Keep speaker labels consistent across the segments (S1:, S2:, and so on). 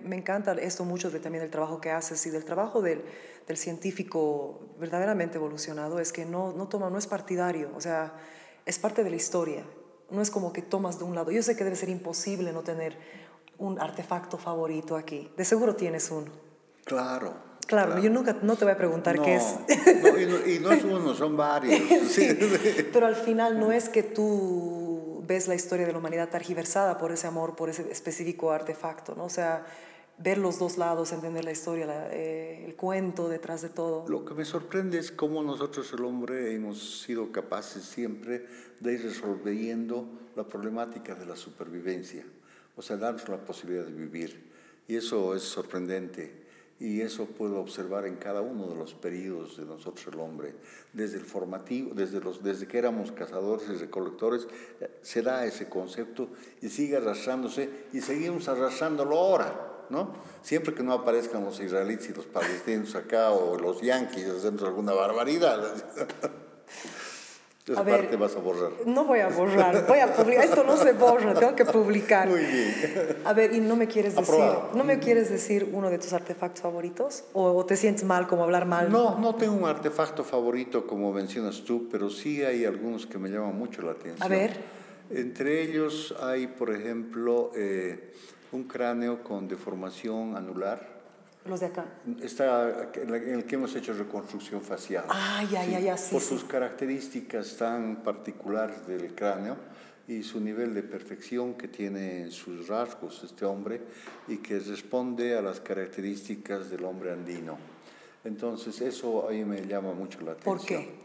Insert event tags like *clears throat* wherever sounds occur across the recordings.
S1: me, me, encanta esto mucho de, también del trabajo que haces y del trabajo del, del científico verdaderamente evolucionado, es que no, no toma, no es partidario, o sea, es parte de la historia. No es como que tomas de un lado. Yo sé que debe ser imposible no tener un artefacto favorito aquí. De seguro tienes uno.
S2: Claro.
S1: Claro, yo nunca no te voy a preguntar qué es.
S2: No, y, no, y, no, es uno, son varios. *laughs*
S1: sí, *laughs* pero al final no es que tú ves la historia de la humanidad targiversada por ese amor, por ese específico artefacto, ¿no? O sea, ver los dos lados, entender la historia, la, eh, el cuento detrás de todo.
S2: Lo que me sorprende es cómo nosotros, el hombre, hemos sido capaces siempre de ir resolviendo la problemática de la supervivencia o sea, darnos la posibilidad de vivir. Y eso es sorprendente. Y eso puedo observar en cada uno de los periodos de nosotros el hombre, desde el formativo, desde, los, desde que éramos cazadores y recolectores, eh, se da ese concepto y sigue arrastrándose y seguimos arrastrándolo ahora. ¿no? Siempre que no aparezcan los israelíes y los palestinos acá o los yanquis haciendo alguna barbaridad. *laughs* Esa a ver, parte vas a borrar.
S1: No voy a borrar, voy a publicar. Esto no se borra, tengo que publicar.
S2: Muy bien.
S1: A ver, ¿y no me quieres decir, no me quieres decir uno de tus artefactos favoritos? ¿O, te sientes mal como hablar mal?
S2: No, no tengo un artefacto favorito como mencionas tú, pero sí hay algunos que me llaman mucho la atención.
S1: A ver.
S2: Entre ellos hay, por ejemplo, eh, un cráneo con deformación anular
S1: los de acá.
S2: Está en el que hemos hecho reconstrucción facial.
S1: Ah, ya, ya, ya, sí.
S2: Por sus características tan particulares del cráneo y su nivel de perfección que tiene en sus rasgos este hombre y que responde a las características del hombre andino. Entonces, eso ahí me llama mucho la atención.
S1: ¿Por qué?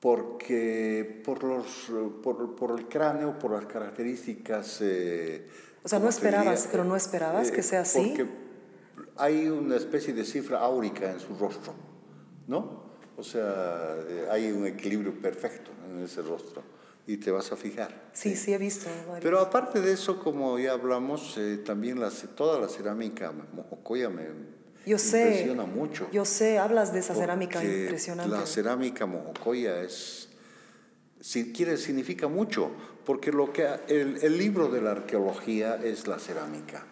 S2: Porque por, los, por, por el cráneo, por las características... Eh,
S1: o sea, no esperabas, pero no esperabas que sea así.
S2: Porque hay una especie de cifra áurica en su rostro, ¿no? O sea, eh, hay un equilibrio perfecto en ese rostro y te vas a fijar.
S1: Sí, sí, he visto.
S2: Pero aparte de eso, como ya hablamos, eh, también toda la cerámica mojocoya me yo impresiona mucho.
S1: Yo sé, hablas de esa cerámica impresionante.
S2: La cerámica mojocoya es, si quiere, significa mucho, porque lo que, el, el libro de la arqueología es la cerámica,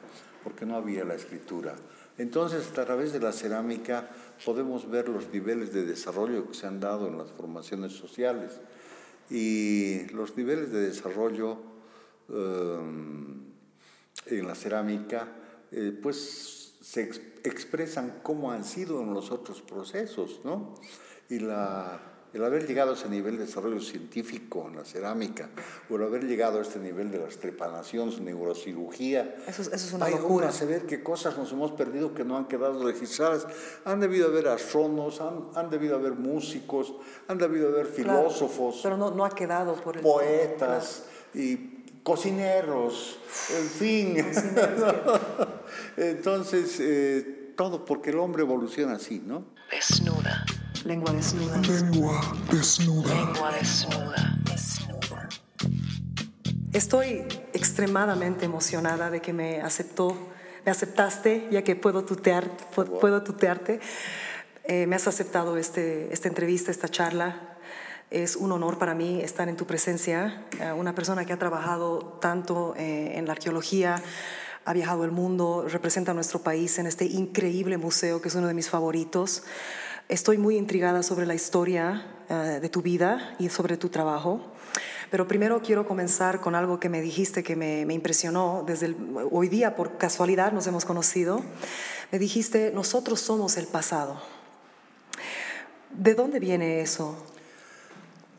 S2: porque no había la escritura. Entonces, a través de la cerámica podemos ver los niveles de desarrollo que se han dado en las formaciones sociales. Y los niveles de desarrollo eh, en la cerámica, eh, pues se expresan cómo han sido en los otros procesos, ¿no? Y la el haber llegado a ese nivel de desarrollo científico en la cerámica, o el haber llegado a este nivel de la estrepanación, neurocirugía,
S1: eso, eso es una locura.
S2: a ver qué cosas nos hemos perdido que no han quedado registradas. Han debido haber astrónomos, han, han debido haber músicos, han debido haber filósofos.
S1: pero no, no ha quedado por el
S2: Poetas y cocineros, en fin. *laughs* Entonces, eh, todo porque el hombre evoluciona así, ¿no?
S1: Desnuda. Lengua desnuda.
S3: Lengua desnuda.
S1: Lengua desnuda. desnuda. Estoy extremadamente emocionada de que me aceptó, me aceptaste, ya que puedo tutear, puedo tutearte. Eh, me has aceptado este, esta entrevista, esta charla. Es un honor para mí estar en tu presencia, eh, una persona que ha trabajado tanto eh, en la arqueología, ha viajado el mundo, representa a nuestro país en este increíble museo que es uno de mis favoritos. Estoy muy intrigada sobre la historia eh, de tu vida y sobre tu trabajo. Pero primero quiero comenzar con algo que me dijiste que me, impresionó. Desde hoy día, por casualidad, nos hemos conocido. Me dijiste, nosotros somos el pasado. ¿De dónde viene eso?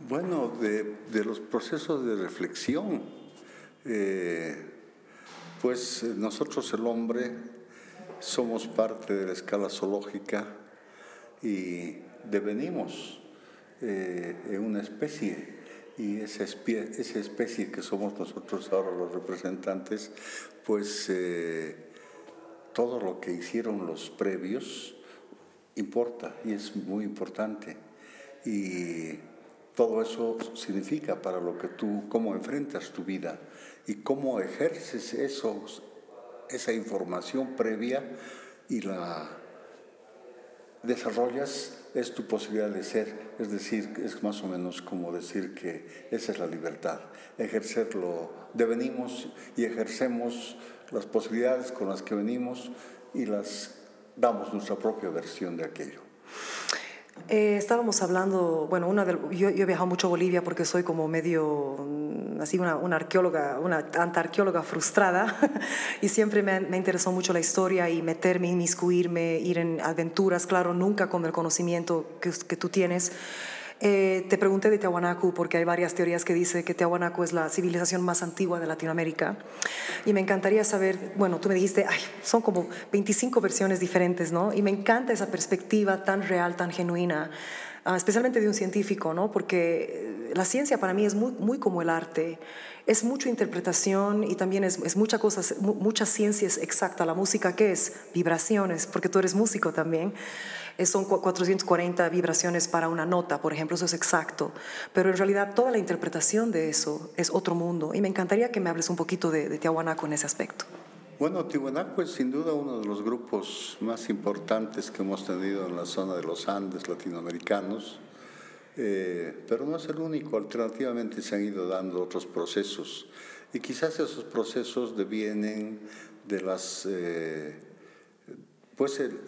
S2: Bueno, de, los procesos de reflexión. Eh, pues nosotros, el hombre, somos parte de la escala zoológica y devenimos eh, en una especie y esa especie, esa especie que somos nosotros ahora los representantes, pues eh, todo lo que hicieron los previos importa y es muy importante. Y todo eso significa para lo que tú, cómo enfrentas tu vida y cómo ejerces esos, esa información previa y la desarrollas es tu posibilidad de ser, es decir, es más o menos como decir que esa es la libertad, ejercerlo, devenimos y ejercemos las posibilidades con las que venimos y las damos nuestra propia versión de aquello.
S1: Eh, estábamos hablando, bueno, una yo, he viajado mucho a Bolivia porque soy como medio, mm, así una, una arqueóloga, una antarqueóloga frustrada *laughs* y siempre me, me, interesó mucho la historia y meterme, inmiscuirme, ir en aventuras, claro, nunca con el conocimiento que, que tú tienes. Eh, te pregunté de Tiahuanacu porque hay varias teorías que dicen que Tiahuanacu es la civilización más antigua de Latinoamérica. Y me encantaría saber, bueno, tú me dijiste, son como 25 versiones diferentes, ¿no? Y me encanta esa perspectiva tan real, tan genuina, especialmente de un científico, ¿no? Porque la ciencia para mí es muy, muy como el arte. Es mucha interpretación y también es, es mucha, cosas, mucha ciencia es exacta. La música, ¿qué es? Vibraciones, porque tú eres músico también son 440 vibraciones para una nota, por ejemplo, eso es exacto, pero en realidad toda la interpretación de eso es otro mundo y me encantaría que me hables un poquito de, de Tiahuanaco en ese aspecto.
S2: Bueno, Tiahuanaco es sin duda uno de los grupos más importantes que hemos tenido en la zona de los Andes latinoamericanos, eh, pero no es el único, alternativamente se han ido dando otros procesos. Y quizás esos procesos devienen de las... Eh, pues el,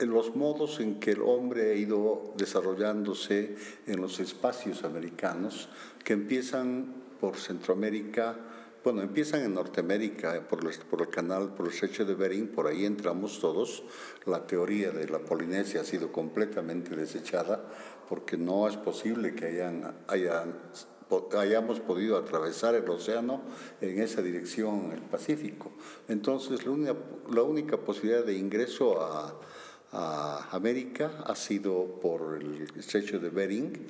S2: los modos en que el hombre ha ido desarrollándose en los espacios americanos, que empiezan por Centroamérica, bueno, empiezan en Norteamérica, por el, por el canal, por el estrecho de Bering, por ahí entramos todos. La teoría de la Polinesia ha sido completamente desechada porque no es posible que hayan, hayan hayamos podido atravesar el océano en esa dirección, el Pacífico. Entonces, la única, la única posibilidad de ingreso a, a, América ha sido por el estrecho de Bering,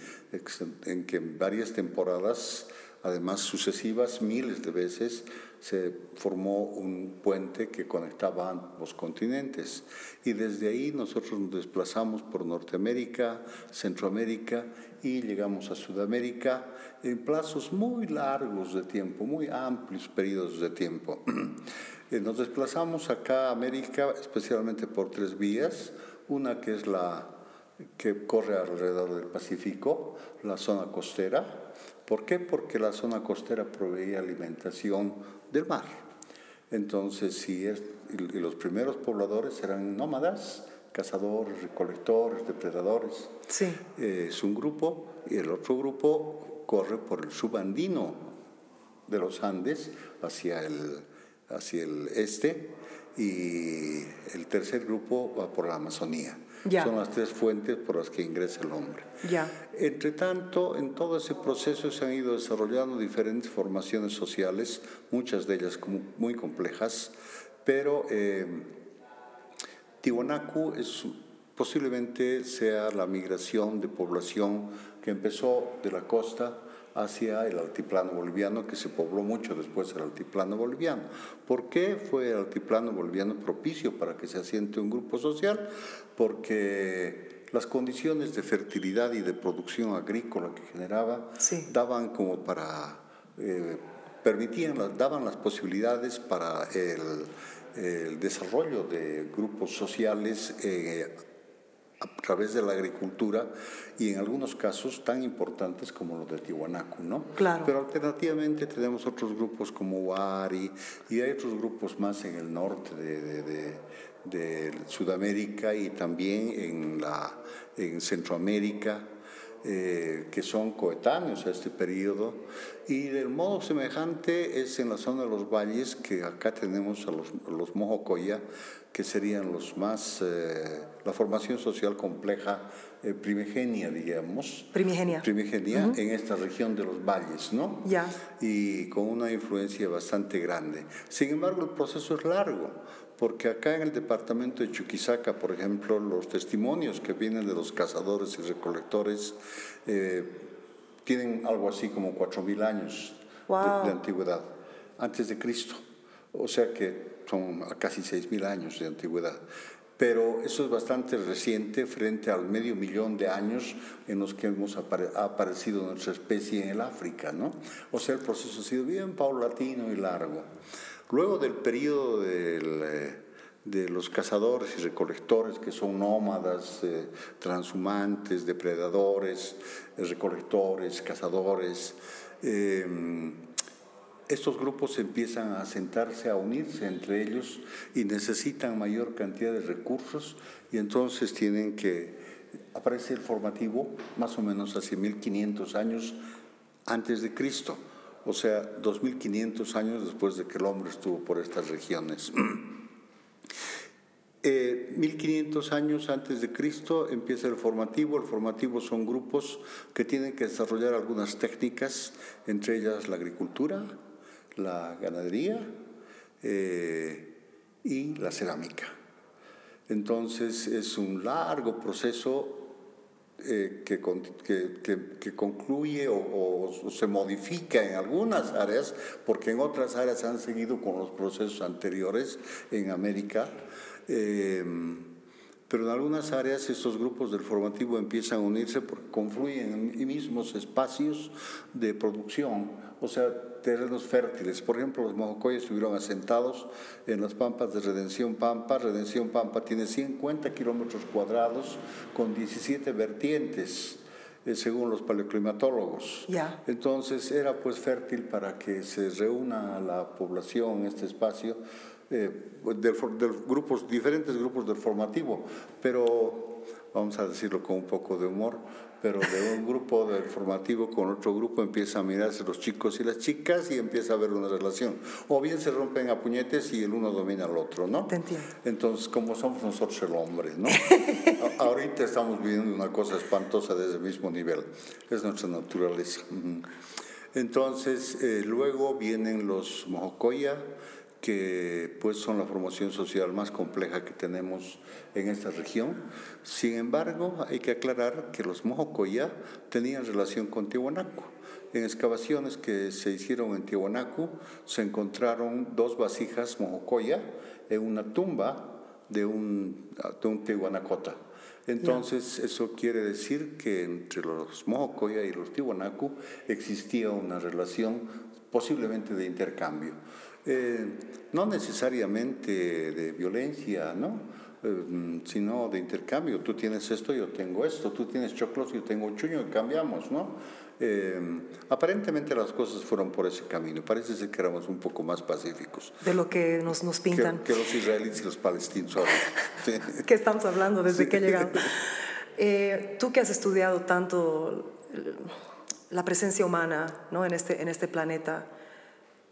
S2: en que en varias temporadas, además sucesivas, miles de veces, se formó un puente que conectaba ambos continentes. Y desde ahí nosotros nos desplazamos por Norteamérica, Centroamérica y llegamos a Sudamérica en plazos muy largos de tiempo, muy amplios periodos de tiempo. *clears throat* Eh, nos desplazamos acá a América especialmente por tres vías, una que es la que corre alrededor del Pacífico, la zona costera. ¿Por qué? Porque la zona costera proveía alimentación del mar. Entonces, si es, y los primeros pobladores eran nómadas, cazadores, recolectores, depredadores.
S1: Sí.
S2: Eh, es un grupo y el otro grupo corre por el subandino de los Andes hacia el, hacia el este y el tercer grupo va por la Amazonía. Son las tres fuentes por las que ingresa el hombre.
S1: Ya.
S2: Entre tanto, en todo ese proceso se han ido desarrollando diferentes formaciones sociales, muchas de ellas muy complejas, pero eh, Tiwanaku es, posiblemente sea la migración de población que empezó de la costa hacia el altiplano boliviano, que se pobló mucho después del altiplano boliviano. ¿Por qué fue el altiplano boliviano propicio para que se asiente un grupo social? Porque las condiciones de fertilidad y de producción agrícola que generaba daban como para, eh, permitían, daban las posibilidades para el, desarrollo de grupos sociales eh, a través de la agricultura y en algunos casos tan importantes como los de Tiwanaku, ¿no?
S1: Claro.
S2: Pero alternativamente tenemos otros grupos como Wari y hay otros grupos más en el norte de, de, de, Sudamérica y también en, la, en Centroamérica. Eh, que son coetáneos a este periodo. Y del modo semejante es en la zona de los valles, que acá tenemos a los, los Mojocoya, que serían los más, eh, la formación social compleja eh, primigenia, digamos.
S1: Primigenia.
S2: Primigenia en esta región de los valles, ¿no?
S1: Ya.
S2: Y con una influencia bastante grande. Sin embargo, el proceso es largo, porque acá en el departamento de Chuquisaca, por ejemplo, los testimonios que vienen de los cazadores y recolectores eh, tienen algo así como 4.000 años de antigüedad, antes de Cristo. O sea que son casi 6.000 años de antigüedad. Pero eso es bastante reciente frente al medio millón de años en los que hemos ha aparecido nuestra especie en el África, ¿no? O sea, el proceso ha sido bien paulatino y largo. Luego del periodo eh, de los cazadores y recolectores, que son nómadas, eh, transhumantes, depredadores, recolectores, cazadores, eh, estos grupos empiezan a sentarse, a unirse entre ellos y necesitan mayor cantidad de recursos y entonces tienen que aparece el formativo más o menos hace 1500 años antes de Cristo, o sea, 2500 años después de que el hombre estuvo por estas regiones. 1500 *clears throat* eh, años antes de Cristo empieza el formativo. El formativo son grupos que tienen que desarrollar algunas técnicas, entre ellas la agricultura, la ganadería eh, y la cerámica. Entonces es un largo proceso eh, que, que, concluye o, se modifica en algunas áreas, porque en otras áreas han seguido con los procesos anteriores en América. Eh, pero en algunas áreas estos grupos del formativo empiezan a unirse porque confluyen en mismos espacios de producción, o sea, terrenos fértiles. Por ejemplo, los mojocoyes estuvieron asentados en las pampas de Redención Pampa. Redención Pampa tiene 50 kilómetros cuadrados con 17 vertientes eh, según los paleoclimatólogos.
S1: Ya.
S2: Entonces era pues fértil para que se reúna la población en este espacio eh, de, grupos, diferentes grupos del formativo, pero vamos a decirlo con un poco de humor, pero de un grupo del formativo con otro grupo empieza a mirarse los chicos y las chicas y empieza a haber una relación. O bien se rompen a puñetes y el uno domina al otro, ¿no?
S1: Te entiendo.
S2: Entonces, como somos nosotros el hombre, ¿no? *laughs* Ahorita estamos viviendo una cosa espantosa desde el mismo nivel. Es nuestra naturaleza. Entonces, eh, luego vienen los mojocoya, que pues son la formación social más compleja que tenemos en esta región. Sin embargo, hay que aclarar que los mojocoya tenían relación con Tiwanaku. En excavaciones que se hicieron en Tiwanaku se encontraron dos vasijas mojocoya en una tumba de un, de un Tiwanacota. Entonces, eso quiere decir que entre los mojocoya y los Tiwanaku existía una relación posiblemente de intercambio. Eh, no necesariamente de violencia, ¿no? Eh, sino de intercambio. Tú tienes esto, yo tengo esto, tú tienes choclos, yo tengo chuño y cambiamos, ¿no? Eh, aparentemente las cosas fueron por ese camino. Parece ser que éramos un poco más pacíficos.
S1: De lo que nos, nos pintan.
S2: Que, los israelíes y los palestinos ahora. *laughs*
S1: ¿Qué estamos hablando desde que he llegado? tú que has estudiado tanto la presencia humana ¿no? en, este, en este planeta,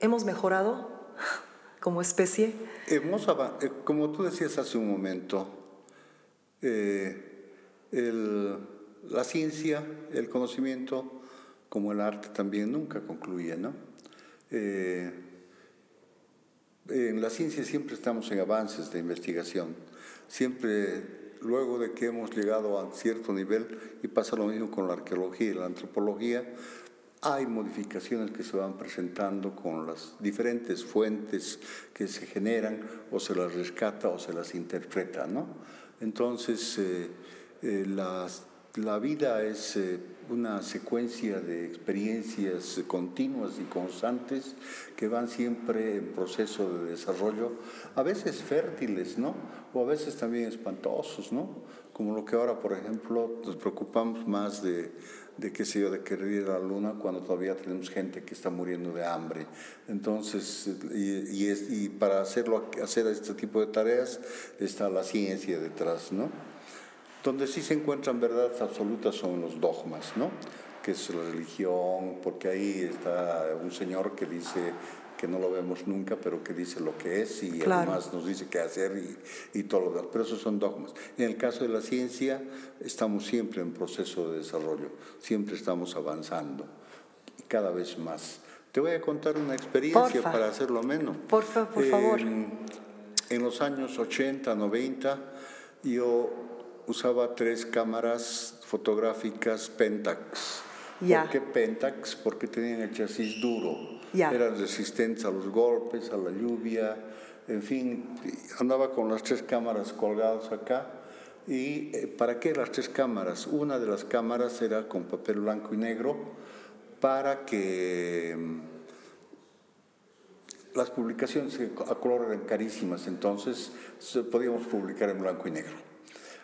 S1: ¿hemos mejorado? Como especie?
S2: Hemos, eh, como tú decías hace un momento, eh, la ciencia, el conocimiento, como el arte también nunca concluye, ¿no? Eh, en la ciencia siempre estamos en avances de investigación, siempre luego de que hemos llegado a cierto nivel, y pasa lo mismo con la arqueología y la antropología, hay modificaciones que se van presentando con las diferentes fuentes que se generan o se las rescata o se las interpreta, ¿no? Entonces, eh, eh, la vida es eh, una secuencia de experiencias continuas y constantes que van siempre en proceso de desarrollo, a veces fértiles, ¿no? O a veces también espantosos, ¿no? Como lo que ahora, por ejemplo, nos preocupamos más de de qué sé yo, de querer ir a la luna cuando todavía tenemos gente que está muriendo de hambre. Entonces, y, y, para hacerlo, hacer este tipo de tareas está la ciencia detrás, ¿no? Donde sí se encuentran verdades absolutas son los dogmas, ¿no? Que es la religión, porque ahí está un señor que dice que no lo vemos nunca, pero que dice lo que es y además nos dice qué hacer y, y todo lo demás. Pero esos son dogmas. En el caso de la ciencia, estamos siempre en proceso de desarrollo, siempre estamos avanzando, y cada vez más. Te voy a contar una experiencia para hacerlo menos.
S1: Por, por favor.
S2: En los años 80, 90, yo usaba tres cámaras fotográficas Pentax. ¿Por qué Pentax? Porque tenían el chasis duro eran resistentes a los golpes, a la lluvia, en fin, andaba con las tres cámaras colgadas acá. ¿Y eh, para qué las tres cámaras? Una de las cámaras era con papel blanco y negro para que mm, las publicaciones a color eran carísimas, entonces podíamos publicar en blanco y negro.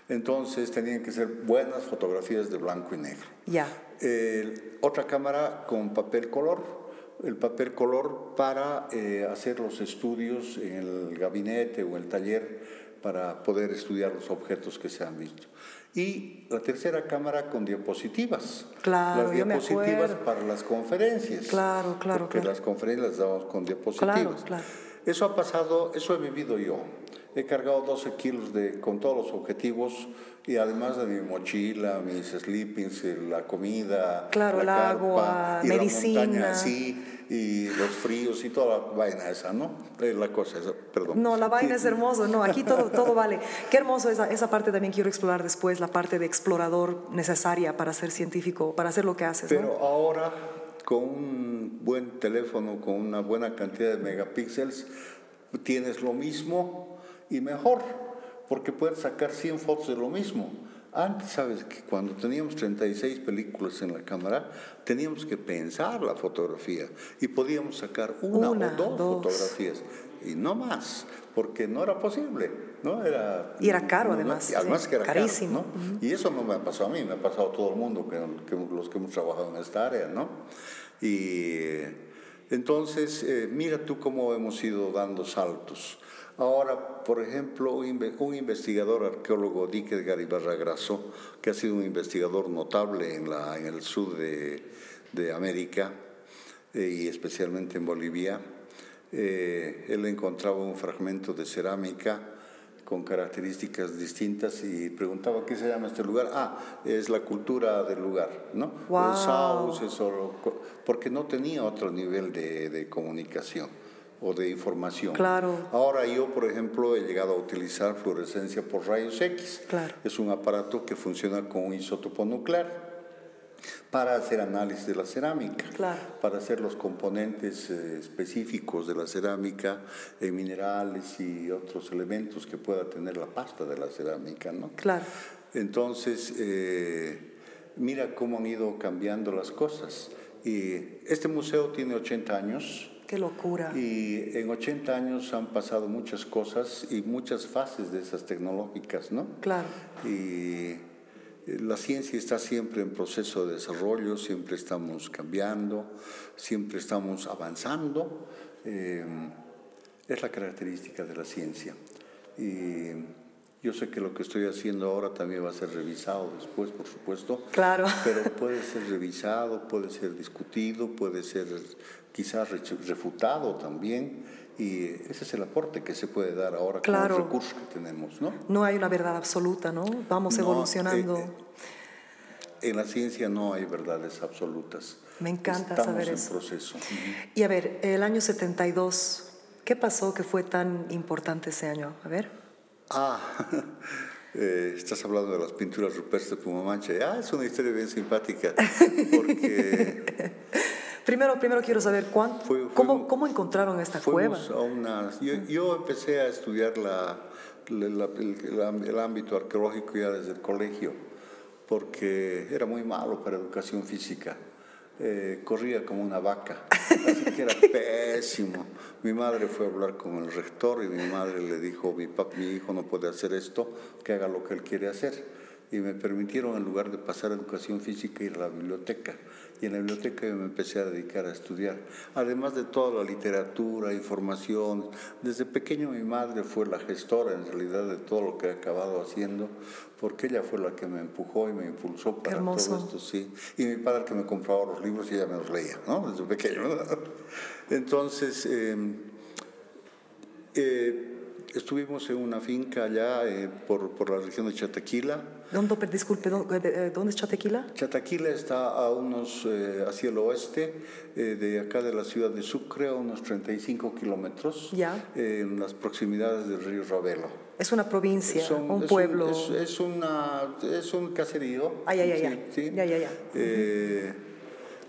S2: Entonces tenían que ser buenas fotografías de blanco y negro.
S1: Ya.
S2: otra cámara con papel color el papel color para eh, hacer los estudios en el gabinete o el taller para poder estudiar los objetos que se han visto. Y la tercera cámara con diapositivas.
S1: Claro,
S2: las diapositivas para las conferencias.
S1: Claro, claro,
S2: Porque
S1: claro.
S2: las conferencias las damos con diapositivas.
S1: Claro, claro.
S2: Eso ha pasado, eso he vivido yo. He cargado 12 kilos de, con todos los objetivos y además de mi mochila, mis sleepings, eh, la comida,
S1: Claro,
S2: la
S1: el
S2: carpa,
S1: agua,
S2: ir a la
S1: medicina.
S2: montaña, sí, y los fríos y toda la vaina esa, ¿no? Eh, La cosa esa, perdón.
S1: No, la vaina
S2: Sí.
S1: es hermoso, no, aquí todo, todo *laughs* vale. Qué hermoso esa, esa parte también quiero explorar después, la parte de explorador necesaria para ser científico, para hacer lo que haces,
S2: Pero
S1: ¿no?
S2: ahora, con un buen teléfono, con una buena cantidad de megapíxeles, tienes lo mismo y mejor, porque puedes sacar 100 fotos de lo mismo. Antes, sabes que cuando teníamos 36 películas en la cámara, teníamos que pensar la fotografía y podíamos sacar una,
S1: Una,
S2: o dos,
S1: dos.
S2: fotografías y no más, porque no era posible, ¿no? Era,
S1: Y era caro,
S2: no-
S1: además,
S2: además
S1: sí,
S2: que era caro,
S1: carísimo.
S2: ¿no? Y eso no me ha pasado a mí, me ha pasado a todo el mundo, que, que los que hemos trabajado en esta área, ¿no? Y eh, entonces, eh, mira tú cómo hemos ido dando saltos. Ahora, por ejemplo, un, inve- un investigador arqueólogo, Dick Edgar Ibarra Grasso, que ha sido un investigador notable en, la, en el sur de, de América eh, y especialmente en Bolivia, eh, él encontraba un fragmento de cerámica con características distintas y preguntaba qué se llama este lugar. Ah, es la cultura del lugar, ¿no? El sauces porque no tenía otro nivel de, de comunicación o de información.
S1: Claro.
S2: Ahora yo, por ejemplo, he llegado a utilizar fluorescencia por rayos X.
S1: Claro.
S2: Es un aparato que funciona con un isótopo nuclear para hacer análisis de la cerámica,
S1: Claro.
S2: para hacer los componentes eh, específicos de la cerámica, en minerales y otros elementos que pueda tener la pasta de la cerámica, ¿no?
S1: Claro.
S2: Entonces, eh, mira cómo han ido cambiando las cosas. Y este museo tiene 80 años.
S1: Qué locura.
S2: Y en 80 años han pasado muchas cosas y muchas fases de esas tecnológicas, ¿no?
S1: Claro.
S2: Y eh, la ciencia está siempre en proceso de desarrollo, siempre estamos cambiando, siempre estamos avanzando. Eh, es la característica de la ciencia. Y yo sé que lo que estoy haciendo ahora también va a ser revisado después, por supuesto.
S1: Claro.
S2: Pero puede ser revisado, puede ser discutido, puede ser quizás refutado también. Y ese es el aporte que se puede dar ahora
S1: Claro.
S2: con los recursos que tenemos, ¿no?
S1: No hay una verdad absoluta, ¿no? Vamos
S2: No,
S1: evolucionando.
S2: eh, En la ciencia no hay verdades absolutas.
S1: Me encanta
S2: Estamos
S1: saber
S2: en
S1: eso.
S2: proceso.
S1: Y a ver, el año 72, ¿qué pasó que fue tan importante ese año? A ver.
S2: Ah, *laughs* eh, estás hablando de las pinturas rupestres de Pumamancha. Ah, es una historia bien simpática, porque *laughs*
S1: Primero, primero quiero saber cuán-
S2: Fue-
S1: cómo,
S2: fuimos-
S1: cómo encontraron esta cueva.
S2: a una... Yo, yo empecé a estudiar la, la- la- el, el ámb- el ámbito arqueológico ya desde el colegio, porque era muy malo para educación física. Eh, corría como una vaca, así que era *laughs* pésimo. Mi madre fue a hablar con el rector y mi madre le dijo, mi, pap- mi hijo no puede hacer esto, que haga lo que él quiere hacer. Y me permitieron, en lugar de pasar educación física, ir a la biblioteca. Y en la biblioteca yo me empecé a dedicar a estudiar. Además de toda la literatura, información. Desde pequeño mi madre fue la gestora, en realidad, de todo lo que he acabado haciendo, porque ella fue la que me empujó y me impulsó para todo esto, sí. Y mi padre que me compraba los libros y ella me los leía, ¿no? Desde pequeño. Entonces, eh, eh, estuvimos en una finca allá eh, por, por la región de Chataquila.
S1: ¿Dónde, disculpe, ¿dónde, eh, ¿dónde es Chatequila?
S2: Chataquila está a unos, eh, hacia el oeste eh, de acá de la ciudad de Sucre, a unos 35 kilómetros,
S1: Ya.
S2: eh, en las proximidades del río Ravelo.
S1: Es una provincia,
S2: Son-
S1: un
S2: es
S1: pueblo.
S2: es, es una, es un caserío.
S1: Ah, ya, ya, ya.
S2: sí, sí.
S1: Ya, ya, ya.
S2: Eh,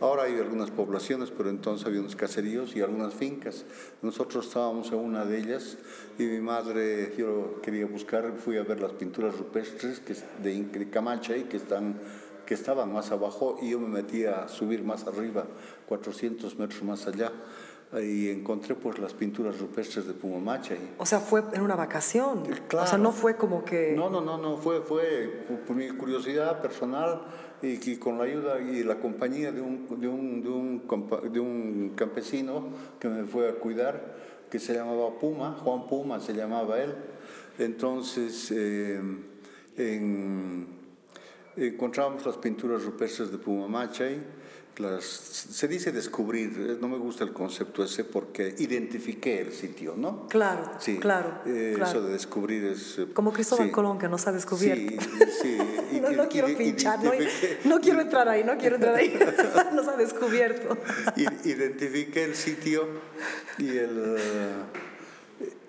S2: ahora hay algunas poblaciones, pero entonces había unos caseríos y algunas fincas. Nosotros estábamos en una de ellas y mi madre, yo quería buscar, fui a ver las pinturas rupestres que, de Inca- Camacha y que están que estaban más abajo y yo me metí a subir más arriba, 400 metros más allá, Ahí encontré pues las pinturas rupestres de Pumamacha. Y,
S1: O sea, fue en una vacación.
S2: Claro.
S1: O sea, no fue como que...
S2: no, no, no, no, fue, fue por- por mi curiosidad personal y, que con la ayuda y la compañía de un, de, un, de, un, de un campesino que me fue a cuidar, que se llamaba Puma, Juan Puma se llamaba él. Entonces, eh, en- encontramos las pinturas rupestres de Pumamachay. Las, se dice descubrir, eh, no me gusta el concepto ese porque identifiqué el sitio, ¿no?
S1: Claro,
S2: Sí,
S1: claro,
S2: eh,
S1: claro.
S2: Eso de descubrir es... eh,
S1: Como Cristóbal
S2: sí.
S1: Colón, que nos ha descubierto.
S2: Sí, *laughs* sí.
S1: no, quiero pinchar, no, no quiero entrar ahí, no quiero entrar ahí. *laughs* *laughs* nos ha descubierto.
S2: Identifiqué el sitio y, el,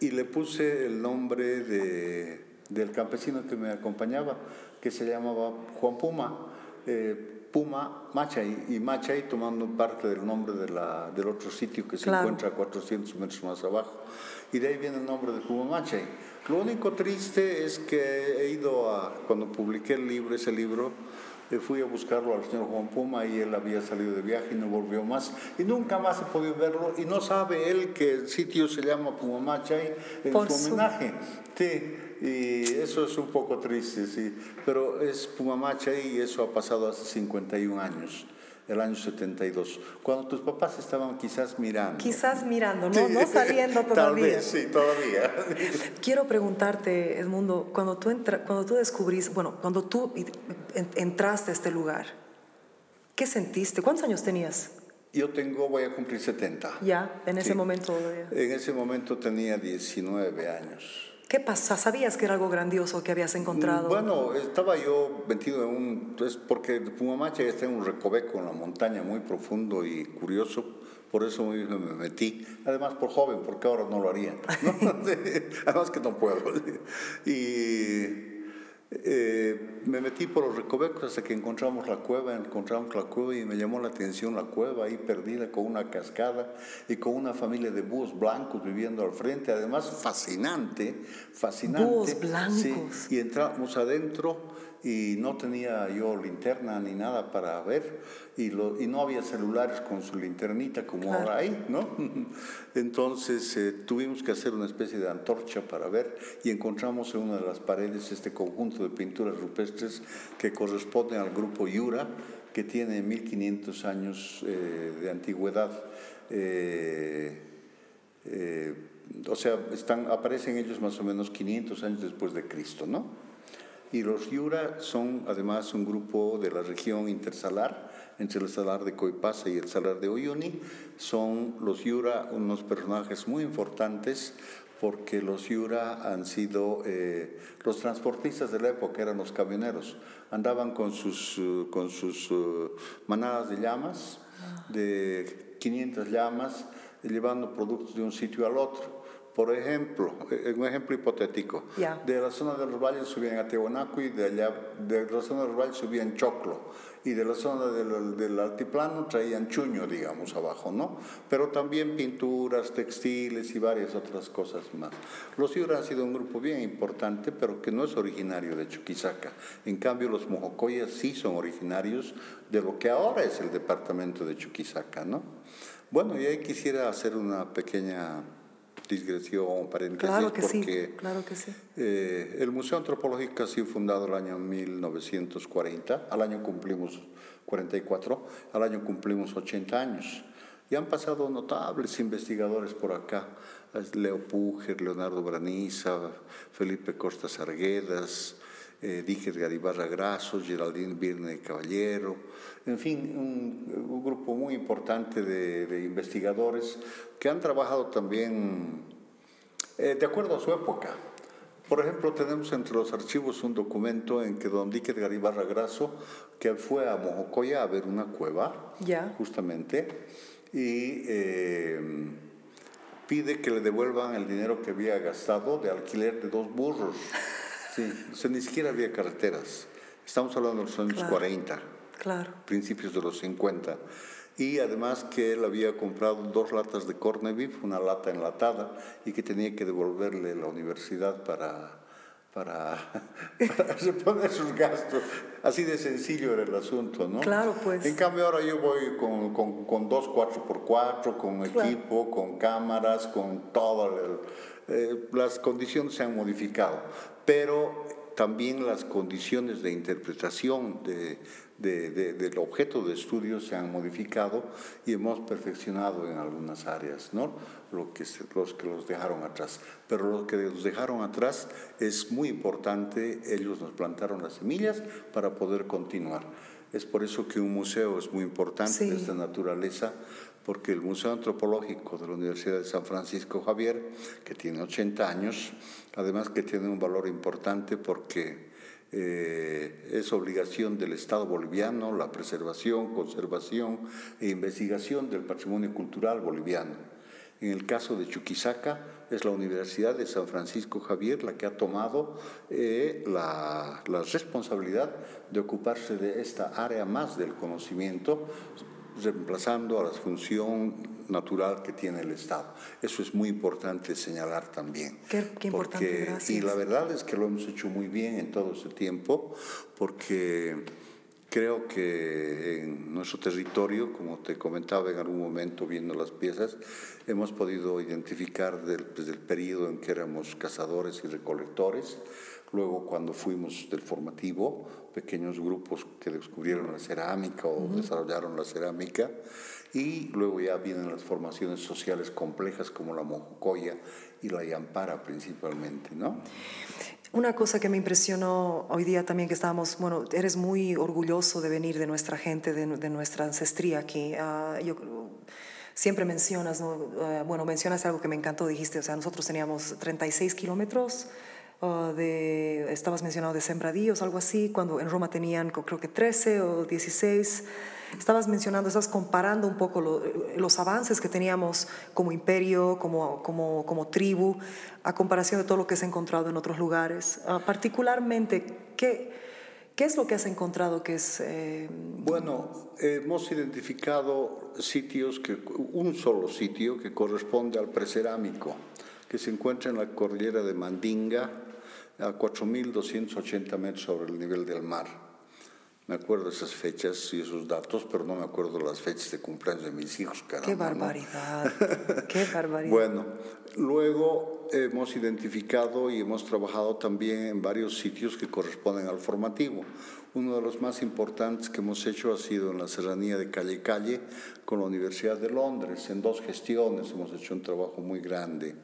S2: y le puse el nombre de, del campesino que me acompañaba, que se llamaba Juan Puma. eh, Puma Machay, y Machay tomando parte del nombre de la, del otro sitio que se
S1: Claro.
S2: encuentra a 400 metros más abajo. Y de ahí viene el nombre de Puma Machay. Lo único triste es que he ido a, cuando publiqué el libro, ese libro, eh, fui a buscarlo al señor Juan Puma y él había salido de viaje y no volvió más. Y nunca más he podido verlo y no sabe él que el sitio se llama Pumamachay en
S1: Por
S2: su
S1: su-
S2: homenaje. Sí, y eso es un poco triste, sí. Pero es Pumamachay y eso ha pasado hace 51 años, el año 72, cuando tus papás estaban quizás mirando.
S1: Quizás mirando, no, no
S2: Sí.
S1: saliendo *laughs*
S2: Tal
S1: todavía.
S2: vez, sí, todavía.
S1: Quiero preguntarte, Edmundo, cuando tú, entra- cuando tú descubrís, bueno, cuando tú en- entraste a este lugar, ¿qué sentiste? ¿Cuántos años tenías?
S2: Yo tengo, voy a cumplir 70.
S1: Ya, en ese
S2: Sí.
S1: momento.
S2: En ese momento tenía 19 años.
S1: ¿Qué pasa? ¿Sabías que era algo grandioso que habías encontrado?
S2: Bueno, estaba yo metido en un... Es porque Pumamacha está en un recoveco en la montaña muy profundo y curioso, por eso mismo me metí. Además por joven, porque ahora no lo haría. ¿no? *laughs* Además que no puedo. *laughs* Y eh, me metí por los recovecos hasta que encontramos la cueva, encontramos la cueva y me llamó la atención la cueva ahí perdida con una cascada y con una familia de búhos blancos viviendo al frente, además fascinante, fascinante.
S1: Búhos blancos.
S2: Sí, y entramos adentro y no tenía yo linterna ni nada para ver y, lo- y no había celulares con su linternita como
S1: Claro.
S2: ahora hay, ¿no? *laughs* Entonces eh, tuvimos que hacer una especie de antorcha para ver y encontramos en una de las paredes este conjunto de pinturas rupestres que corresponden al grupo Yura, que tiene 1500 años eh, de antigüedad. Eh, eh, o sea, están, aparecen ellos más o menos 500 años después de Cristo, ¿no? Y los Yura son además un grupo de la región intersalar, entre el salar de Coipasa y el salar de Uyuni. Son los Yura unos personajes muy importantes porque los Yura han sido eh, los transportistas de la época, eran los camioneros. Andaban con sus, eh, con sus eh, manadas de llamas, de 500 llamas, llevando productos de un sitio al otro. Por ejemplo, eh, un ejemplo hipotético,
S1: Ya.
S2: de la zona de los valles subían a Tehuanaco y de allá, de la zona de los valles subían Choclo y de la zona del, del altiplano traían Chuño, digamos, abajo, ¿no? Pero también pinturas, textiles y varias otras cosas más. Los Yura han sido un grupo bien importante, pero que no es originario de Chuquisaca. En cambio, los Mojocoyas sí son originarios de lo que ahora es el departamento de Chuquisaca, ¿no? Bueno, y ahí quisiera hacer una pequeña digresión, paréntesis,
S1: claro que
S2: porque
S1: sí, claro que sí.
S2: eh, el Museo Antropológico ha sido fundado el año 1940, al año cumplimos 44, al año cumplimos 80 años. Y han pasado notables investigadores por acá, Leo Puger, Leonardo Braniza, Felipe Costa Sarguedas, eh, Díger Garibarra Grasso, Geraldine Birne Caballero, en fin, un, un grupo muy importante de, de investigadores que han trabajado también eh, de acuerdo a su época. Por ejemplo, tenemos entre los archivos un documento en que don Díquez Garibarra Grasso, que fue a Mojocoya a ver una cueva,
S1: Ya.
S2: justamente, y eh, pide que le devuelvan el dinero que había gastado de alquiler de dos burros. Sí, o sea, ni siquiera había carreteras. Estamos hablando de los años
S1: Claro.
S2: 40
S1: Claro.
S2: principios de los 50. Y además que él había comprado dos latas de corned beef, una lata enlatada, y que tenía que devolverle la universidad para, para, *laughs* para reponer sus gastos. Así de sencillo era el asunto, ¿no?
S1: Claro, pues.
S2: En cambio ahora yo voy con, con, con dos 4x4, con equipo, con cámaras, con todo. Eh, las condiciones se han modificado, pero también las condiciones de interpretación de, del objeto de estudio se han modificado y hemos perfeccionado en algunas áreas, ¿no? Lo que, los que los dejaron atrás. Pero los que los dejaron atrás es muy importante, ellos nos plantaron las semillas para poder continuar. Es por eso que un museo es muy importante de esta naturaleza, porque el Museo Antropológico de la Universidad de San Francisco Javier, que tiene 80 años, además que tiene un valor importante porque eh, es obligación del Estado boliviano la preservación, conservación e investigación del patrimonio cultural boliviano. En el caso de Chuquisaca, es la Universidad de San Francisco Javier la que ha tomado eh, la, la responsabilidad de ocuparse de esta área más del conocimiento, reemplazando a la función natural que tiene el Estado. Eso es muy importante señalar también.
S1: Qué, importante, gracias.
S2: Y la verdad es que lo hemos hecho muy bien en todo ese tiempo, porque creo que en nuestro territorio, como te comentaba en algún momento viendo las piezas, hemos podido identificar desde el periodo en que éramos cazadores y recolectores, luego cuando fuimos del formativo, pequeños grupos que descubrieron la cerámica o desarrollaron la cerámica, y luego ya vienen las formaciones sociales complejas como la mojocoya y la yampara principalmente, ¿no?
S1: Una cosa que me impresionó hoy día también que estábamos, bueno, eres muy orgulloso de venir de nuestra gente, de, de nuestra ancestría aquí. Uh, yo, siempre mencionas, ¿no? Uh, bueno, mencionas algo que me encantó, dijiste, o sea, nosotros teníamos 36 kilómetros de, estabas mencionando de sembradíos, algo así, cuando en Roma tenían creo que 13 o 16 Estabas mencionando, estás comparando un poco los avances que teníamos como imperio, como, como, como, tribu, a comparación de todo lo que has encontrado en otros lugares. Uh, particularmente, ¿qué, ¿qué es lo que has encontrado que es... Eh...
S2: Bueno, hemos identificado sitios, que, un solo sitio que corresponde al precerámico, que se encuentra en la cordillera de Mandinga, a 4.280 metros sobre el nivel del mar. Me acuerdo esas fechas y esos datos, pero no me acuerdo las fechas de cumpleaños de mis hijos, caramba.
S1: Qué barbaridad, *laughs* qué barbaridad.
S2: Bueno, luego hemos identificado y hemos trabajado también en varios sitios que corresponden al formativo. Uno de los más importantes que hemos hecho ha sido en la serranía de Calle Calle con la Universidad de Londres. En dos gestiones hemos hecho un trabajo muy grande.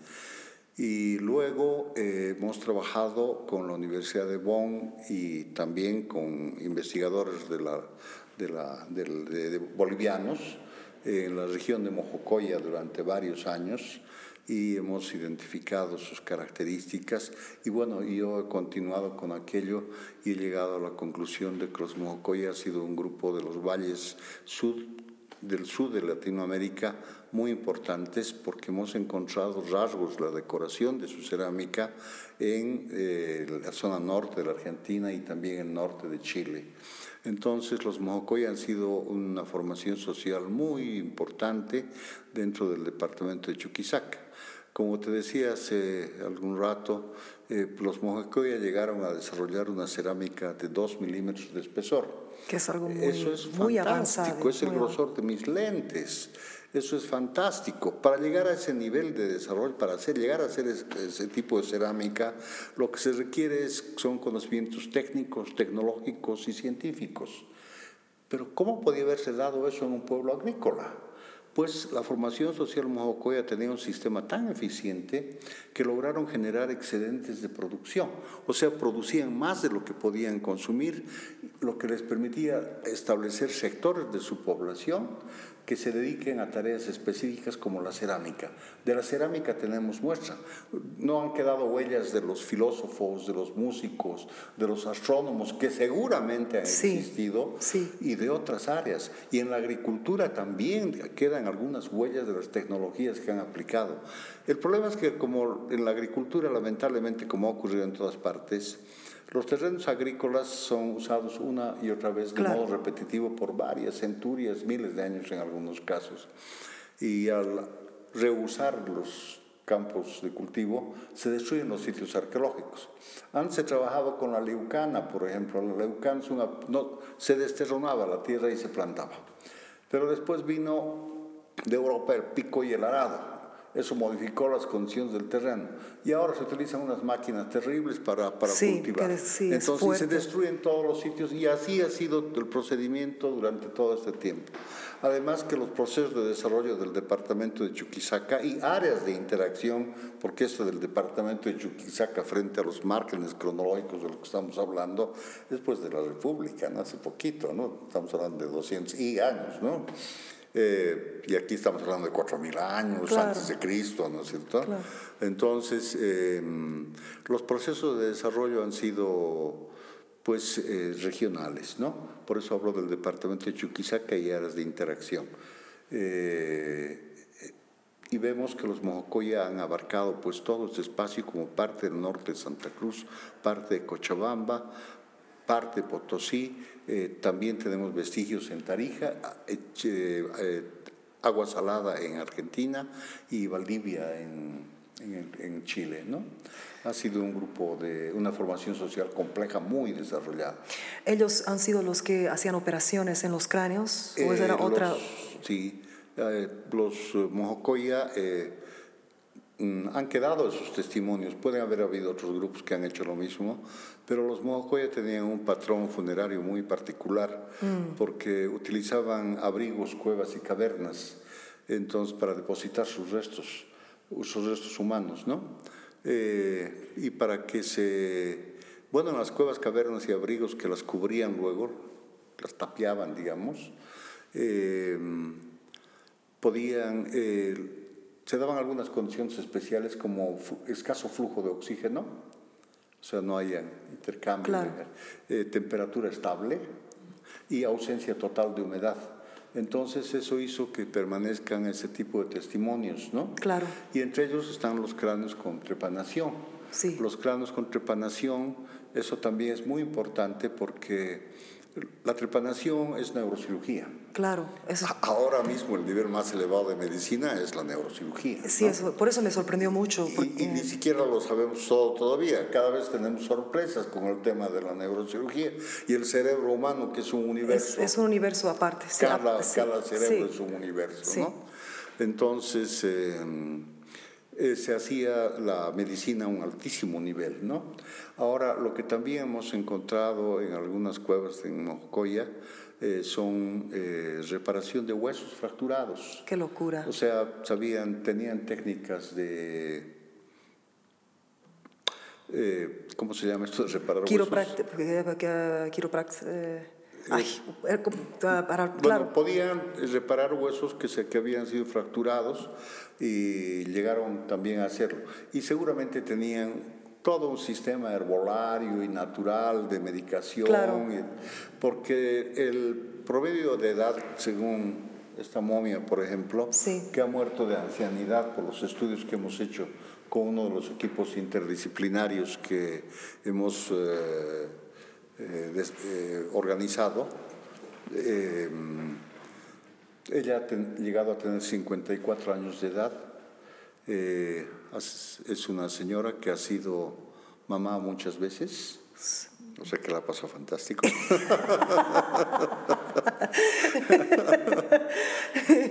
S2: Y luego eh, hemos trabajado con la Universidad de Bonn y también con investigadores de la, de la, de, bolivianos en la región de Mojocoya durante varios años y hemos identificado sus características. Y bueno, yo he continuado con aquello y he llegado a la conclusión de que los Mojocoya ha sido un grupo de los valles sud, del sur de Latinoamérica muy importantes porque hemos encontrado rasgos, la decoración de su cerámica en eh, la zona norte de la Argentina y también el norte de Chile. Entonces los mojocoy han sido una formación social muy importante dentro del departamento de Chuquisaca. Como te decía hace algún rato, eh, los mojocoya llegaron a desarrollar una cerámica de 2 milímetros de espesor.
S1: Que es algo muy,
S2: Eso es
S1: muy
S2: fantástico,
S1: avanzado.
S2: es el grosor de mis lentes. Eso es fantástico. Para llegar a ese nivel de desarrollo, para hacer, llegar a hacer ese, tipo de cerámica, lo que se requiere es, son conocimientos técnicos, tecnológicos y científicos. Pero ¿cómo podía haberse dado eso en un pueblo agrícola? Pues la formación social mojocoya tenía un sistema tan eficiente que lograron generar excedentes de producción. O sea, producían más de lo que podían consumir, lo que les permitía establecer sectores de su población que se dediquen a tareas específicas como la cerámica. De la cerámica tenemos muestra. No han quedado huellas de los filósofos, de los músicos, de los astrónomos, que seguramente han existido, y de otras áreas. Y en la agricultura también quedan algunas huellas de las tecnologías que han aplicado. El problema es que como en la agricultura, lamentablemente, como ha ocurrido en todas partes, los terrenos agrícolas son usados una y otra vez de modo repetitivo por varias centurias, miles de años en algunos casos. Y al rehusar los campos de cultivo, se destruyen los sitios arqueológicos. Antes se trabajaba con la leucana, por ejemplo. La leucana no, se desterronaba la tierra y se plantaba. Pero después vino de Europa el pico y el arado eso modificó las condiciones del terreno. Y ahora se utilizan unas máquinas terribles para, para cultivar. Entonces se destruyen todos los sitios y así ha sido el procedimiento durante todo este tiempo. Además que los procesos de desarrollo del departamento de Chuquisaca y áreas de interacción, porque esto del departamento de Chuquisaca frente a los márgenes cronológicos de lo que estamos hablando, después de la República, ¿no? hace poquito, ¿no? estamos hablando de 200 y años, ¿no? Eh, y aquí estamos hablando de 4.000 años antes de Cristo, ¿no es cierto? Entonces, em, los procesos de desarrollo han sido pues eh, regionales, ¿no? Por eso hablo del departamento de Chuquisaca y áreas de interacción. Eh, y vemos que los Mojocoya han abarcado pues todo este espacio como parte del norte de Santa Cruz, parte de Cochabamba, parte de Potosí, eh, también tenemos vestigios en Tarija, eh, eh, Agua Salada en Argentina y Valdivia en, en, Chile. ¿no? Ha sido un grupo de una formación social compleja muy desarrollada.
S1: ¿Ellos han sido los que hacían operaciones en los cráneos? ¿O era otra?
S2: Sí, los Mojocoya Mm, han quedado esos testimonios. Pueden haber habido otros grupos que han hecho lo mismo, pero los Mojocoya tenían un patrón funerario muy particular mm. porque utilizaban abrigos, cuevas y cavernas entonces para depositar sus restos, sus restos humanos, ¿no? Eh, y para que se, bueno, las cuevas, cavernas y abrigos que las cubrían luego, las tapiaban, digamos, eh, podían eh, se daban algunas condiciones especiales como escaso flujo de oxígeno, o sea, no hay intercambio, eh, temperatura estable y ausencia total de humedad. Entonces eso hizo que permanezcan ese tipo de testimonios, ¿no?
S1: Claro.
S2: Y entre ellos están los cráneos con trepanación.
S1: Sí.
S2: Los cráneos con trepanación, eso también es muy importante porque la trepanación es neurocirugía.
S1: Claro.
S2: Ahora mismo el nivel más elevado de medicina es la neurocirugía.
S1: Sí, eso, por eso me sorprendió mucho.
S2: Y, ni siquiera lo sabemos todo todavía. Cada vez tenemos sorpresas con el tema de la neurocirugía y el cerebro humano, que es un universo.
S1: Es, un universo aparte.
S2: Cada, cada cerebro es un universo, ¿no? Entonces... Eh, eh, se hacía la medicina a un altísimo nivel. ¿no? Ahora, lo que también hemos encontrado en algunas cuevas en Mojocoya eh, son eh, reparación de huesos fracturados.
S1: ¡Qué locura!
S2: O sea, sabían, tenían técnicas de... ¿Cómo se llama esto de reparar huesos? bueno, podían reparar huesos que, se, que habían sido fracturados y llegaron también a hacerlo. Y seguramente tenían todo un sistema herbolario y natural de medicación, porque el promedio de edad, según esta momia, por ejemplo, que ha muerto de ancianidad por los estudios que hemos hecho con uno de los equipos interdisciplinarios que hemos eh, eh, eh, organizado, ella ha llegado a tener 54 años de edad. Es una señora que ha sido mamá muchas veces. O sea que la pasó fantástico. *laughs*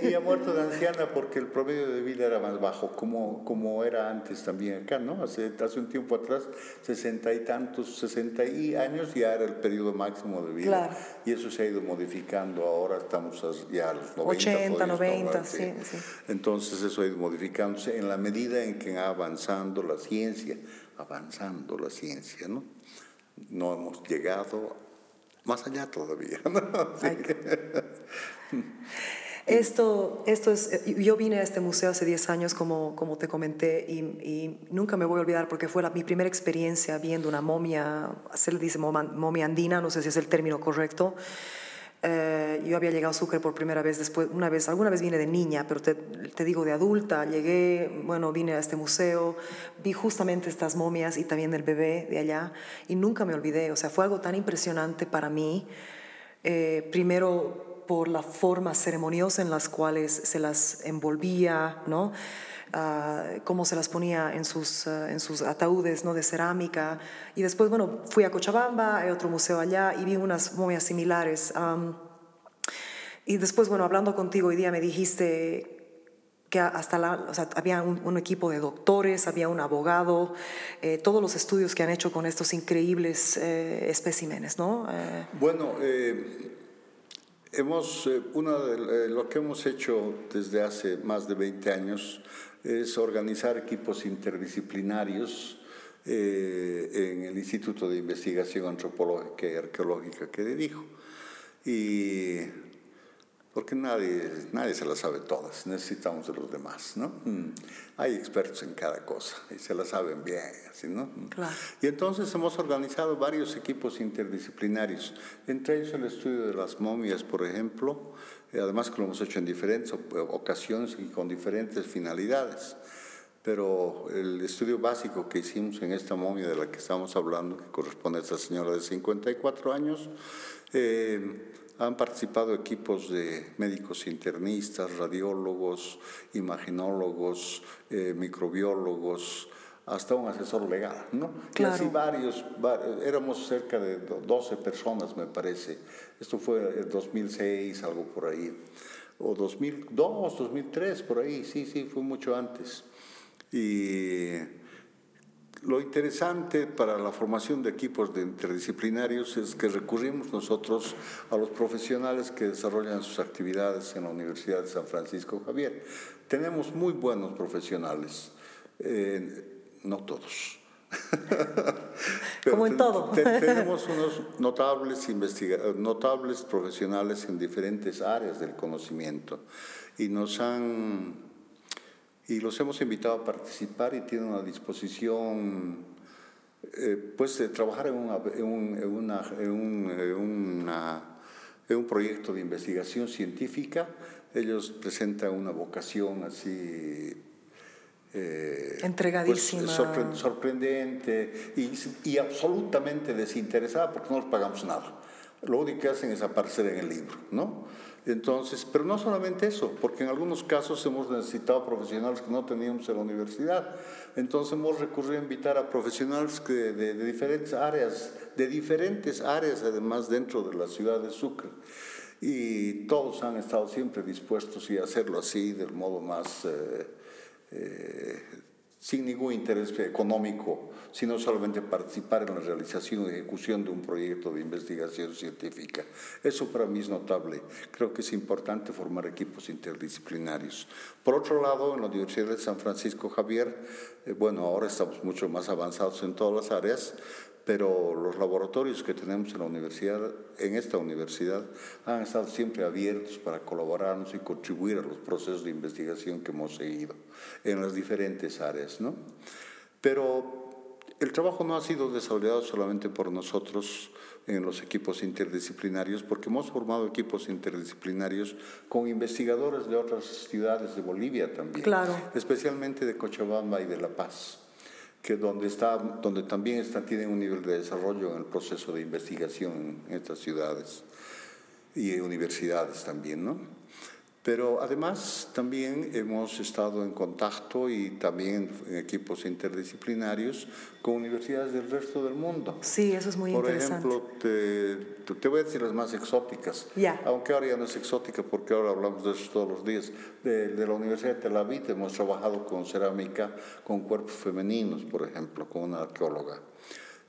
S2: y ha muerto de anciana porque el promedio de vida era más bajo, como, como era antes también acá, ¿no? Hace, hace un tiempo atrás, sesenta y tantos, sesenta y años ya era el periodo máximo de vida. Y eso se ha ido modificando. Ahora estamos ya a los 90.
S1: 80, 90, sí, sí.
S2: Entonces eso ha ido modificándose en la medida en que va avanzando la ciencia, avanzando la ciencia, ¿no? No hemos llegado más allá todavía. *laughs*
S1: Esto, esto es, yo vine a este museo hace 10 años, como, como te comenté, y, nunca me voy a olvidar porque fue la, mi primera experiencia viendo una momia, se le dice momia andina, no sé si es el término correcto, eh, yo había llegado a Sucre por primera vez después, una vez, alguna vez vine de niña, pero te, te, digo de adulta, llegué, bueno, vine a este museo, vi justamente estas momias y también el bebé de allá y nunca me olvidé, o sea, fue algo tan impresionante para mí, eh, primero por la forma ceremoniosa en las cuales se las envolvía, ¿no? Ah, cómo se las ponía en sus, ah, en sus ataúdes ¿no? de cerámica. Y después, bueno, fui a Cochabamba, hay otro museo allá, y vi unas momias similares. y después, bueno, hablando contigo hoy día me dijiste que hasta la, o sea, había un, equipo de doctores, había un abogado, eh, todos los estudios que han hecho con estos increíbles eh, especímenes, ¿no?
S2: Eh, bueno, hemos, una de, lo que hemos hecho desde hace más de 20 años es organizar equipos interdisciplinarios en el Instituto de Investigación Antropológica y Arqueológica que dirijo. Y porque nadie, nadie se las sabe todas, necesitamos de los demás, ¿no? Mm. Hay expertos en cada cosa y se las saben bien, así, ¿no? Mm.
S1: Claro.
S2: Y entonces hemos organizado varios equipos interdisciplinarios, entre ellos el estudio de las momias, por ejemplo, además que lo hemos hecho en diferentes ocasiones y con diferentes finalidades. Pero el estudio básico que hicimos en esta momia de la que estamos hablando, que corresponde a esta señora de 54 años, eh, han participado equipos de médicos internistas, radiólogos, imaginólogos, eh, microbiólogos, hasta un asesor legal, ¿no?
S1: Claro.
S2: Y así varios, éramos cerca de 12 personas, me parece. Esto fue en 2006, algo por ahí. O 2002, 2003, por ahí, sí, sí, fue mucho antes. Y lo interesante para la formación de equipos de interdisciplinarios es que recurrimos nosotros a los profesionales que desarrollan sus actividades en la Universidad de San Francisco Javier. Tenemos muy buenos profesionales, eh, no todos. *laughs*
S1: Como en todo. *laughs*
S2: tenemos unos notables, notables profesionales en diferentes áreas del conocimiento y nos han y los hemos invitado a participar y tienen una disposición eh, pues de trabajar en, una, en, una, en, un, un, proyecto de investigación científica. Ellos presentan una vocación así
S1: eh, entregadísima.
S2: Pues, sorprendente y, y, absolutamente desinteresada porque no les pagamos nada. Lo único que hacen es aparecer en el libro, ¿no? Entonces, pero no solamente eso, porque en algunos casos hemos necesitado profesionales que no teníamos en la universidad. Entonces hemos recurrido a invitar a profesionales que de, diferentes áreas, de diferentes áreas además dentro de la ciudad de Sucre. Y todos han estado siempre dispuestos a hacerlo así, del modo más eh, eh, sin ningún interés económico, sino solamente participar en la realización y ejecución de un proyecto de investigación científica. Eso para mí es notable. Creo que es importante formar equipos interdisciplinarios. Por otro lado, en la Universidad de San Francisco Javier, eh, bueno, ahora estamos mucho más avanzados en todas las áreas, pero los laboratorios que tenemos en la universidad, en esta universidad, han estado siempre abiertos para colaborarnos y contribuir a los procesos de investigación que hemos seguido en las diferentes áreas, ¿no? Pero el trabajo no ha sido desarrollado solamente por nosotros en los equipos interdisciplinarios, porque hemos formado equipos interdisciplinarios con investigadores de otras ciudades de Bolivia también,
S1: claro.
S2: especialmente de Cochabamba y de La Paz que donde, está, donde también está, tienen un nivel de desarrollo en el proceso de investigación en estas ciudades y universidades también, ¿no? Pero además también hemos estado en contacto y también en equipos interdisciplinarios con universidades del resto del mundo.
S1: Sí, eso es muy
S2: Por
S1: interesante.
S2: Por ejemplo, te, te, voy a decir las más exóticas,
S1: ya.
S2: aunque ahora ya no es exótica porque ahora hablamos de eso todos los días. De, de, la Universidad de Tel Aviv hemos trabajado con cerámica con cuerpos femeninos, por ejemplo, con una arqueóloga.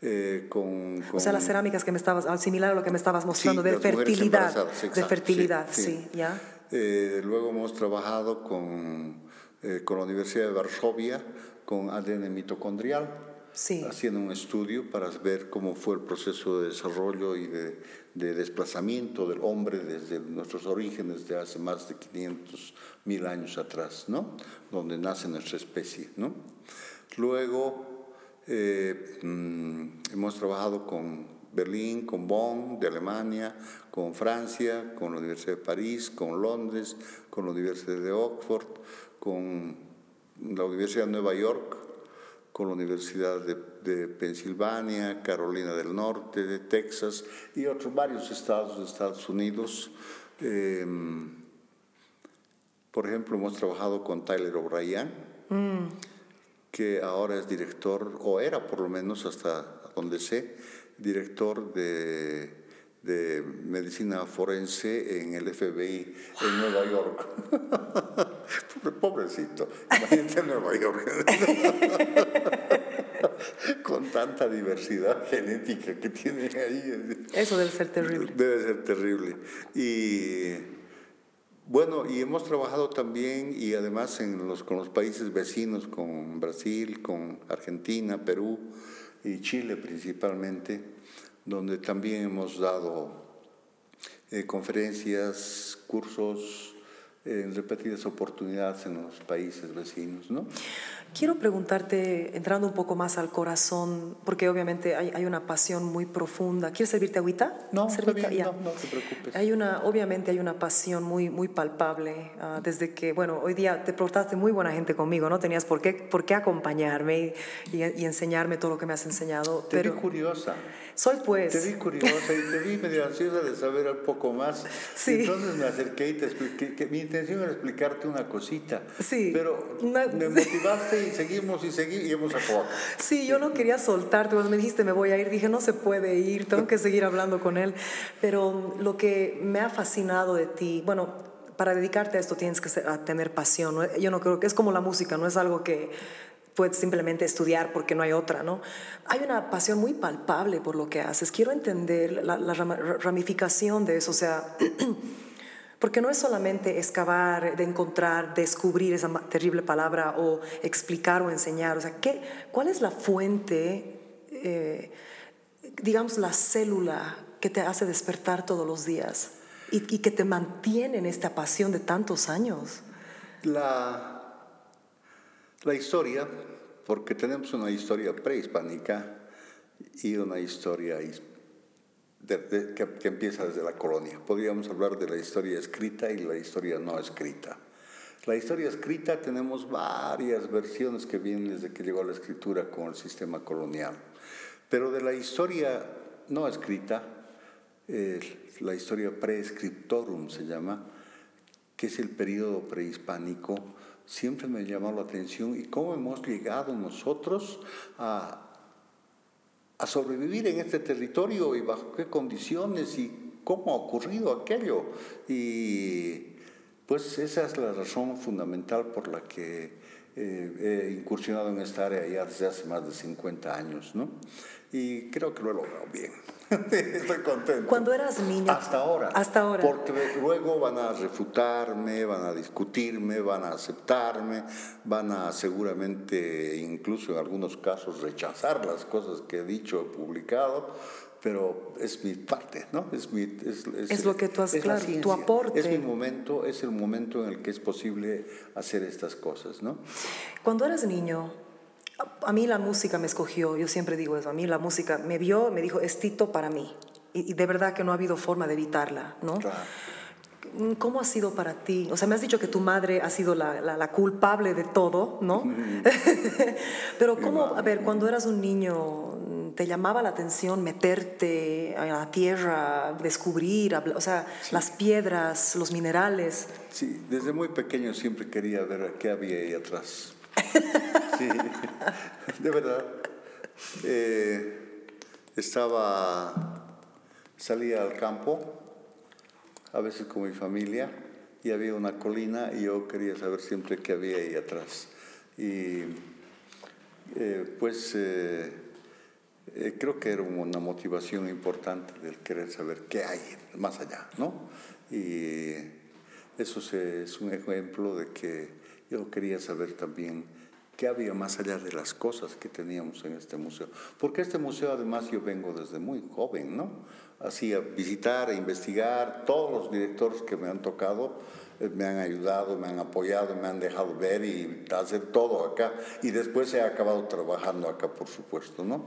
S2: Eh, con, con,
S1: o sea, las cerámicas que me estabas, similar a lo que me estabas mostrando, sí, de fertilidad. De fertilidad, sí, sí. sí ¿ya?
S2: Eh, luego hemos trabajado con, eh, con la Universidad de Varsovia, con ADN mitocondrial,
S1: sí.
S2: haciendo un estudio para ver cómo fue el proceso de desarrollo y de, de, desplazamiento del hombre desde nuestros orígenes de hace más de 500 mil años atrás, ¿no? donde nace nuestra especie. ¿no? Luego eh, mm, hemos trabajado con Berlín, con Bonn, de Alemania, con Francia, con la Universidad de París, con Londres, con la Universidad de Oxford, con la Universidad de Nueva York, con la Universidad de, de Pensilvania, Carolina del Norte, de Texas y otros varios estados de Estados Unidos. Eh, por ejemplo, hemos trabajado con Tyler O'Brien, que ahora es director, o era por lo menos hasta donde sé, director de, de medicina forense en el FBI en Nueva York. *laughs* Pobrecito, imagínate en Nueva York. *laughs* Con tanta diversidad genética que tiene ahí.
S1: Eso debe ser terrible.
S2: Debe ser terrible. Y bueno, y hemos trabajado también y además en los, con los países vecinos, con Brasil, con Argentina, Perú y Chile principalmente, donde también hemos dado eh, conferencias, cursos en repetidas oportunidades en los países vecinos, ¿no?
S1: Quiero preguntarte, entrando un poco más al corazón, porque obviamente hay, hay una pasión muy profunda. ¿Quieres servirte agüita?
S2: No, está bien, no, no te preocupes.
S1: Hay una, obviamente hay una pasión muy, muy palpable ah, desde que, bueno, hoy día te portaste muy buena gente conmigo, no tenías por qué, por qué acompañarme y, y enseñarme todo lo que me has enseñado.
S2: Te
S1: pero
S2: vi curiosa.
S1: soy pues.
S2: Te vi curiosa y te vi medio ansiosa de saber un poco más.
S1: Sí.
S2: Entonces me acerqué y te expliqué que mi intención era explicarte una cosita.
S1: Sí.
S2: Pero
S1: Una-
S2: me motivaste y seguimos y seguimos y hemos acabado.
S1: Sí, yo no quería soltarte, cuando me dijiste me voy a ir, dije no se puede ir, tengo que seguir hablando con él. Pero lo que me ha fascinado de ti, bueno, para dedicarte a esto tienes que ser- a tener pasión. ¿no? Yo no creo que es como la música, no es algo que puedes simplemente estudiar porque no hay otra, ¿no? Hay una pasión muy palpable por lo que haces. Quiero entender la, la ramificación de eso, o sea, *clears throat* porque no es solamente excavar, de encontrar, descubrir esa terrible palabra o explicar o enseñar. O sea, ¿qué, ¿cuál es la fuente, eh, digamos, la célula que te hace despertar todos los días y, y que te mantiene en esta pasión de tantos años?
S2: La, la historia, porque tenemos una historia prehispánica y una historia his- de- de- que, que empieza desde la colonia. Podríamos hablar de la historia escrita y la historia no escrita. La historia escrita tenemos varias versiones que vienen desde que llegó la escritura con el sistema colonial. Pero de la historia no escrita, eh, la historia prescriptorum se llama, que es el periodo prehispánico, siempre me llamó la atención y cómo hemos llegado nosotros a, a sobrevivir en este territorio y bajo qué condiciones y cómo ha ocurrido aquello. Y pues esa es la razón fundamental por la que eh, he incursionado en esta área ya desde hace más de 50 años, ¿no? Y creo que lo he logrado bien. *laughs* Estoy contento.
S1: Cuando eras niño.
S2: Hasta ahora.
S1: Hasta ahora.
S2: Porque luego van a refutarme, van a discutirme, van a aceptarme, van a seguramente, incluso en algunos casos, rechazar las cosas que he dicho, he publicado. Pero es mi parte, ¿no? Es, mi, es,
S1: Es lo que tú has-
S2: es la
S1: claro, tu aporte.
S2: Es mi momento, es el momento en el que es posible hacer estas cosas, ¿no?
S1: Cuando eras niño, a- a mí la música me escogió, yo siempre digo eso, a mí la música me vio, me dijo, es Tito para mí. Y, y de verdad que no ha habido forma de evitarla, ¿no?
S2: Claro.
S1: Mm, ¿Cómo ha sido para ti? O sea, me has dicho que tu madre ha sido la, la- la culpable de todo, ¿no? *laughs* Pero ¿cómo, a ver, cuando eras un niño, mm, te llamaba la atención meterte a la tierra, descubrir, o sea, las piedras, los minerales?
S2: Sí, desde muy pequeño siempre quería ver qué había ahí atrás. *laughs* Sí, *laughs* de verdad. Eh, estaba, salía al campo, a veces con mi familia, y había una colina y yo quería saber siempre qué había ahí atrás. Y eh, pues eh, eh, creo que era una motivación importante del querer saber qué hay más allá, ¿no? Y eso se- es un ejemplo de que yo quería saber también qué había más allá de las cosas que teníamos en este museo. Porque este museo además yo vengo desde muy joven, ¿no? Así a visitar, a investigar, todos los directores que me han tocado eh, me han ayudado, me han apoyado, me han dejado ver y hacer todo acá. Y después he acabado trabajando acá, por supuesto, ¿no?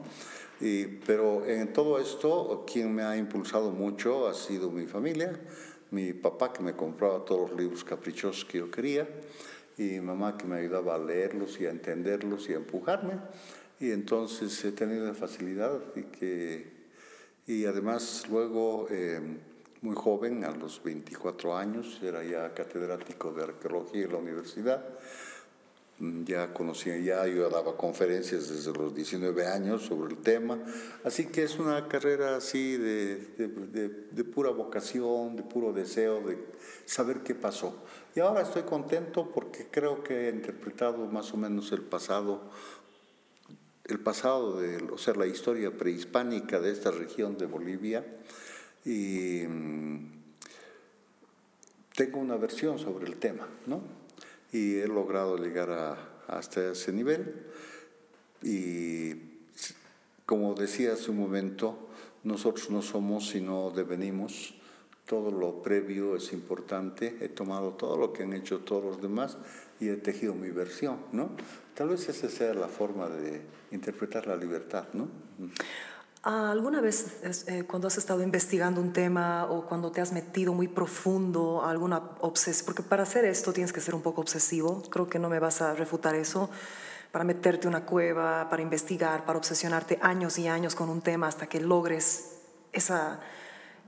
S2: Y, pero en todo esto, quien me ha impulsado mucho ha sido mi familia, mi papá que me compraba todos los libros caprichosos que yo quería y mamá que me ayudaba a leerlos y a entenderlos y a empujarme. Y entonces he tenido la facilidad y que y además luego, eh, muy joven, a los 24 años, era ya catedrático de arqueología en la universidad. Mm, ya conocía, ya yo daba conferencias desde los 19 años sobre el tema, así que es una carrera así de, de, de, pura vocación, de puro deseo de saber qué pasó. Y ahora estoy contento porque creo que he interpretado más o menos el pasado, el pasado de, o sea, la historia prehispánica de esta región de Bolivia y mm, tengo una versión sobre el tema, ¿no? y he logrado llegar hasta ese nivel. Y como decía hace un momento, nosotros no somos sino devenimos. Todo lo previo es importante. He tomado todo lo que han hecho todos los demás y he tejido mi versión, ¿no? Tal vez esa sea la forma de interpretar la libertad, ¿no?
S1: ¿Alguna vez eh, cuando has estado investigando un tema o cuando te has metido muy profundo a alguna obsesión, porque para hacer esto tienes que ser un poco obsesivo, creo que no me vas a refutar eso, para meterte una cueva, para investigar, para obsesionarte años y años con un tema hasta que logres esa,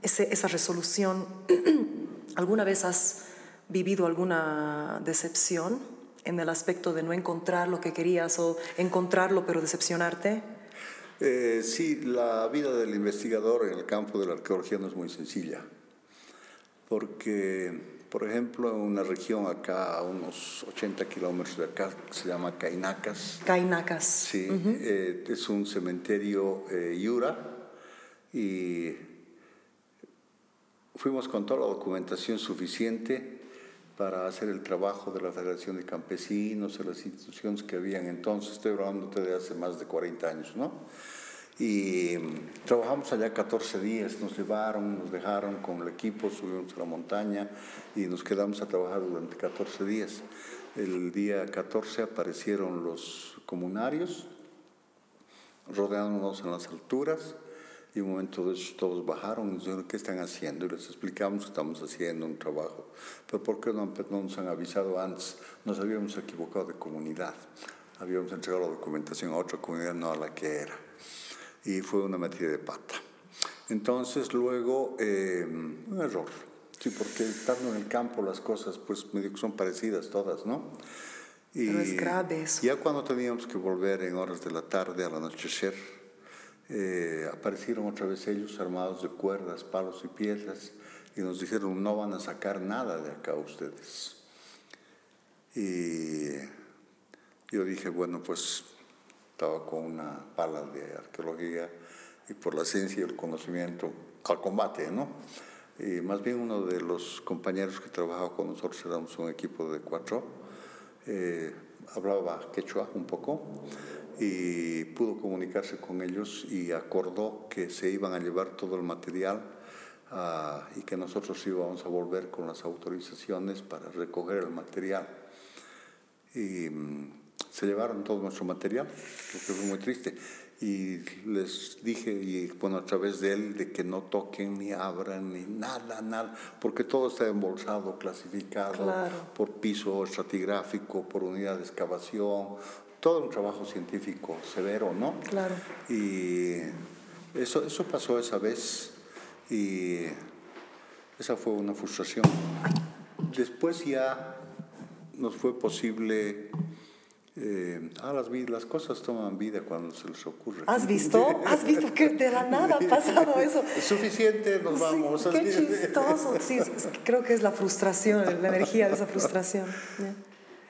S1: esa resolución, *clears throat* ¿alguna vez has vivido alguna decepción en el aspecto de no encontrar lo que querías o encontrarlo pero decepcionarte?
S2: Eh, sí, la vida del investigador en el campo de la arqueología no es muy sencilla, porque, por ejemplo, en una región acá, a unos 80 kilómetros de acá, se llama Cainacas.
S1: Cainacas.
S2: Sí, eh, es un cementerio eh, Yura y fuimos con toda la documentación suficiente para hacer el trabajo de la Federación de Campesinos, de las instituciones que habían entonces, estoy hablando de hace más de 40 años, ¿no? Y trabajamos allá 14 días, nos llevaron, nos dejaron con el equipo, subimos a la montaña y nos quedamos a trabajar durante 14 días. El día 14 aparecieron los comunarios, rodeándonos en las alturas, y un momento de eso todos bajaron y nos dijeron, ¿qué están haciendo? Y les explicamos que estamos haciendo un trabajo. Pero ¿por qué no, nos han avisado antes? Nos habíamos equivocado de comunidad. Habíamos entregado la documentación a otra comunidad, no a la que era. Y fue una metida de pata. Entonces luego, eh, un error. Sí, porque estando en el campo las cosas pues medio que son parecidas todas, ¿no?
S1: Y Pero es grave eso.
S2: Ya cuando teníamos que volver en horas de la tarde, al anochecer, eh, aparecieron otra vez ellos armados de cuerdas, palos y piedras y nos dijeron no van a sacar nada de acá ustedes. Y yo dije, bueno, pues estaba con una pala de arqueología y por la ciencia y el conocimiento al combate, ¿no? Y más bien uno de los compañeros que trabajaba con nosotros, éramos un equipo de cuatro, eh, hablaba quechua un poco y pudo comunicarse con ellos y acordó que se iban a llevar todo el material ah, y que nosotros íbamos a volver con las autorizaciones para recoger el material. Y mm, se llevaron todo nuestro material, lo que fue muy triste. Y les dije, y bueno, a través de él, de que no toquen ni abran ni nada, nada, porque todo está embolsado, clasificado por piso estratigráfico, por unidad de excavación, todo un trabajo científico severo, ¿no?
S1: Claro.
S2: Y eso, eso pasó esa vez y esa fue una frustración. Después ya nos fue posible... Eh, ah, las, las cosas toman vida cuando se les ocurre.
S1: ¿Has visto? ¿Has visto que de la nada ha pasado eso?
S2: Es *laughs* suficiente, nos vamos.
S1: qué chistoso. Sí, creo que es la frustración, la energía de esa frustración.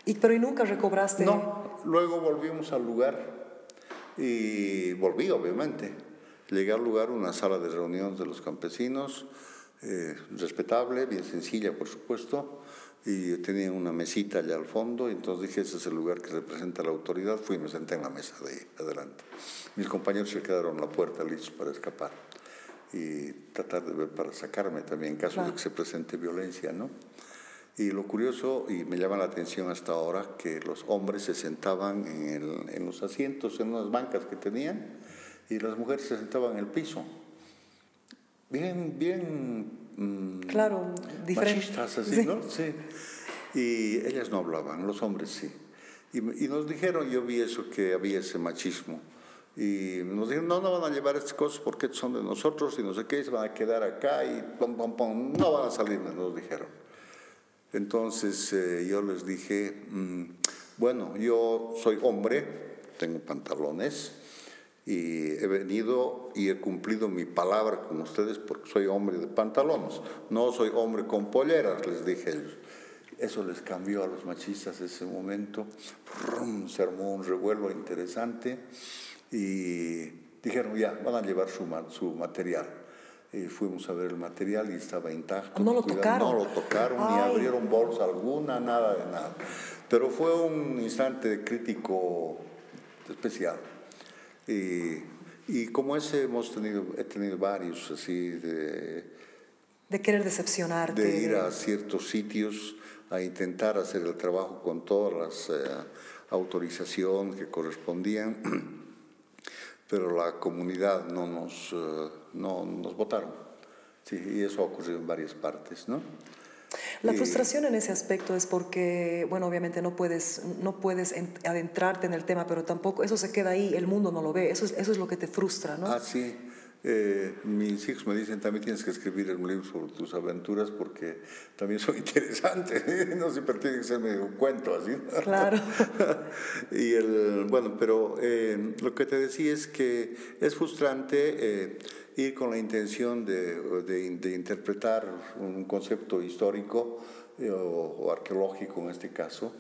S1: ¿Y, pero ¿y nunca recobraste?
S2: No, luego volvimos al lugar y volví, obviamente. Llegué al lugar, una sala de reuniones de los campesinos, eh, respetable, bien sencilla, por supuesto, y tenía una mesita allá al fondo, y entonces dije, ese es el lugar que representa la autoridad, fui y me senté en la mesa de adelante. Mis compañeros se quedaron en la puerta listos para escapar y tratar de ver para sacarme también en caso de que se presente violencia, ¿no? Y lo curioso, y me llama la atención hasta ahora, que los hombres se sentaban en, en los asientos, en unas bancas que tenían, y las mujeres se sentaban en el piso. Bien, bien...
S1: Mm, claro,
S2: machistas, así, ¿no? Sí. Y ellas no hablaban, los hombres sí. Y, y, nos dijeron, yo vi eso, que había ese machismo. Y nos dijeron, no, no van a llevar estas cosas porque son de nosotros y no sé qué, se van a quedar acá y pom, pom, pom, no van a salir, nos dijeron. Entonces eh, yo les dije, mm, Bueno, yo soy hombre, tengo pantalones y he venido y he cumplido mi palabra con ustedes porque soy hombre de pantalones. No soy hombre con polleras, les dije ellos. Eso les cambió a los machistas ese momento. Se armó un revuelo interesante y dijeron, ya, van a llevar su, su material. Y fuimos a ver el material y estaba intacto.
S1: No lo tocaron.
S2: No lo tocaron, ni abrieron bolsa alguna, nada de nada. Pero fue un instante crítico especial. Y, y como ese hemos tenido, he tenido varios así de...
S1: De querer decepcionarte.
S2: De ir a ciertos sitios a intentar hacer el trabajo con todas las eh, autorizaciones que correspondían, *clears throat* pero la comunidad no nos, eh, no nos votaron. Sí, y eso ha ocurrido en varias partes, ¿no?
S1: La frustración en ese aspecto es porque, bueno, obviamente no puedes, no puedes adentrarte en el tema, pero tampoco, eso se queda ahí, el mundo no lo ve, eso es, eso es lo que te frustra, ¿no?
S2: Ah, sí. Eh, mis hijos me dicen, también tienes que escribir un libro sobre tus aventuras porque también son *laughs* interesantes, *laughs* no siempre tiene que ser medio cuento así.
S1: Claro. *laughs*
S2: y el, bueno, pero eh, lo que te decía es que es frustrante eh, ir con la intención de, de, interpretar un concepto histórico o, arqueológico en este caso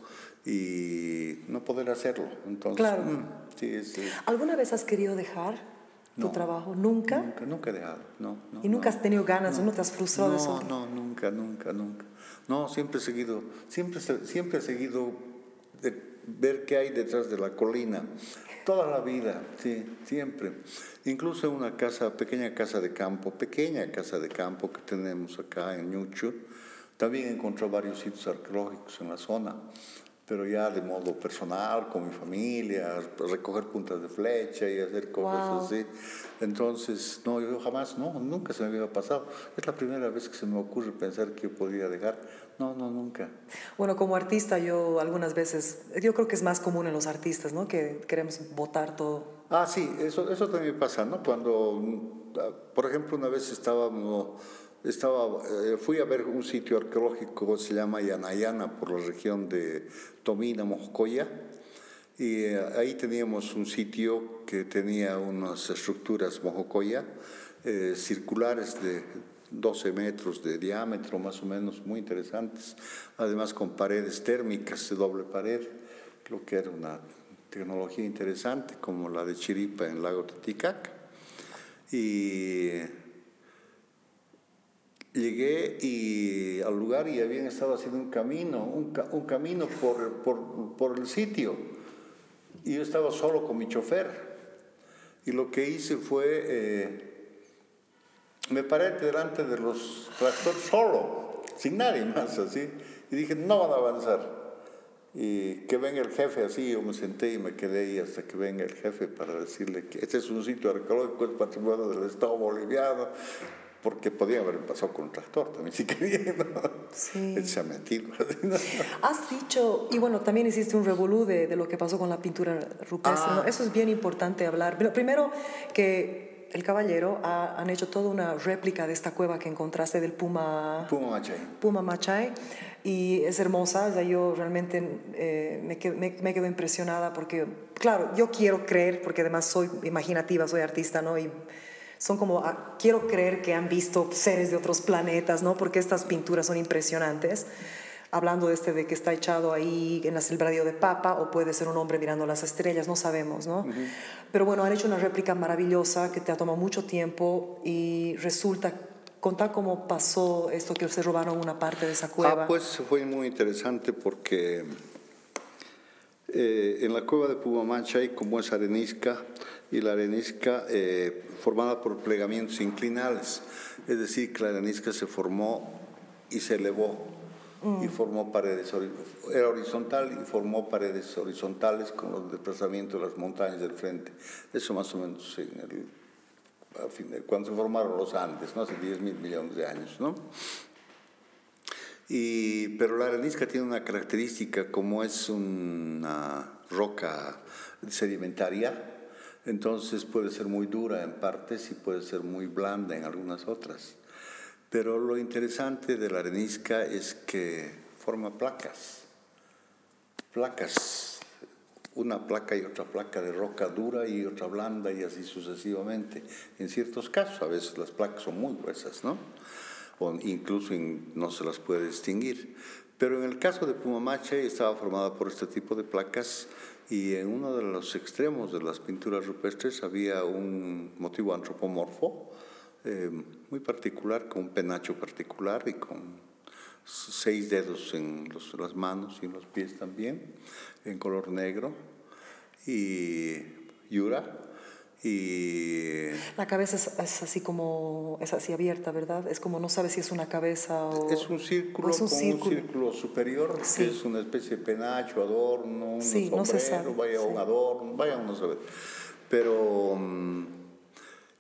S2: y no poder hacerlo. Entonces,
S1: claro.
S2: Mm, sí,
S1: ¿Alguna vez has querido dejar? Tu trabajo? ¿Nunca?
S2: Nunca, nunca he dejado, no.
S1: ¿Y nunca has tenido ganas, no, te has frustrado
S2: de
S1: eso?
S2: No, nunca, nunca, nunca. No, siempre he seguido, siempre, siempre he seguido de ver qué hay detrás de la colina. Toda la vida, sí, siempre. Incluso una casa, pequeña casa de campo, pequeña casa de campo que tenemos acá en Ñuchu, también encontró varios sitios arqueológicos en la zona pero ya de modo personal, con mi familia, recoger puntas de flecha y hacer cosas así. Entonces, no, yo jamás, no, nunca se me había pasado. Es la primera vez que se me ocurre pensar que podría dejar. No, no, nunca.
S1: Bueno, como artista yo algunas veces, yo creo que es más común en los artistas, ¿no? Que queremos votar todo.
S2: Ah, sí, eso, eso también pasa, ¿no? Cuando, por ejemplo, una vez estábamos estaba, eh, fui a ver un sitio arqueológico que se llama Yanayana por la región de Tomina, Moscoya, y eh, ahí teníamos un sitio que tenía unas estructuras mojocoya eh, circulares de 12 metros de diámetro más o menos, muy interesantes, además con paredes térmicas de doble pared, lo que era una tecnología interesante como la de Chiripa en lago Titicaca. Y llegué y, al lugar y habían estado haciendo un camino, un, camino por, por, por, el sitio. Y yo estaba solo con mi chofer. Y lo que hice fue, eh, me paré delante de los tractores solo, sin nadie más así. Y dije, no van a avanzar. Y que venga el jefe así, yo me senté y me quedé ahí hasta que venga el jefe para decirle que este es un sitio arqueológico, es patrimonio del Estado boliviano, porque podía haber pasado con un tractor también, si *laughs* quería, Sí. Se
S1: Has dicho, y bueno, también hiciste un revolú de, de lo que pasó con la pintura rupestre, ah. Eso es bien importante hablar. Pero primero que el caballero ha, han hecho toda una réplica de esta cueva que encontraste del Puma...
S2: Puma Machay.
S1: Puma Machay. Y es hermosa, o sea, yo realmente eh, me, quedo, me, me, quedo impresionada porque, claro, yo quiero creer, porque además soy imaginativa, soy artista, ¿no? Y son como, ah, quiero creer que han visto seres de otros planetas, ¿no? Porque estas pinturas son impresionantes. Hablando de este de que está echado ahí en la sembradío de papa, o puede ser un hombre mirando las estrellas, no sabemos, ¿no? Pero bueno, han hecho una réplica maravillosa que te ha tomado mucho tiempo y resulta Contá cómo pasó esto que se robaron una parte de esa cueva.
S2: Ah, pues fue muy interesante porque eh, en la cueva de Pumamancha hay como es arenisca y la arenisca eh, formada por plegamientos inclinales, es decir, que la arenisca se formó y se elevó y mm. formó paredes, era horizontal y formó paredes horizontales con los desplazamientos de las montañas del frente. Eso más o menos en el, cuando se formaron los Andes, ¿no? hace 10 mil millones de años. ¿no? Y, pero la arenisca tiene una característica, como es una roca sedimentaria, entonces puede ser muy dura en partes y puede ser muy blanda en algunas otras. Pero lo interesante de la arenisca es que forma placas, placas una placa y otra placa de roca dura y otra blanda y así sucesivamente. En ciertos casos, a veces las placas son muy gruesas, ¿no? O incluso no se las puede distinguir. Pero en el caso de Pumamache estaba formada por este tipo de placas y en uno de los extremos de las pinturas rupestres había un motivo antropomorfo eh, muy particular, con un penacho particular y con seis dedos en las manos y en los pies también, en color negro y yura. Y
S1: la cabeza es, así como, es así abierta, ¿verdad? Es como no sabes si es una cabeza o...
S2: Es un círculo es un círculo. superior, que es una especie de penacho, adorno, un sombrero, no se sabe. vaya un adorno, vaya uno a saber. Pero mm,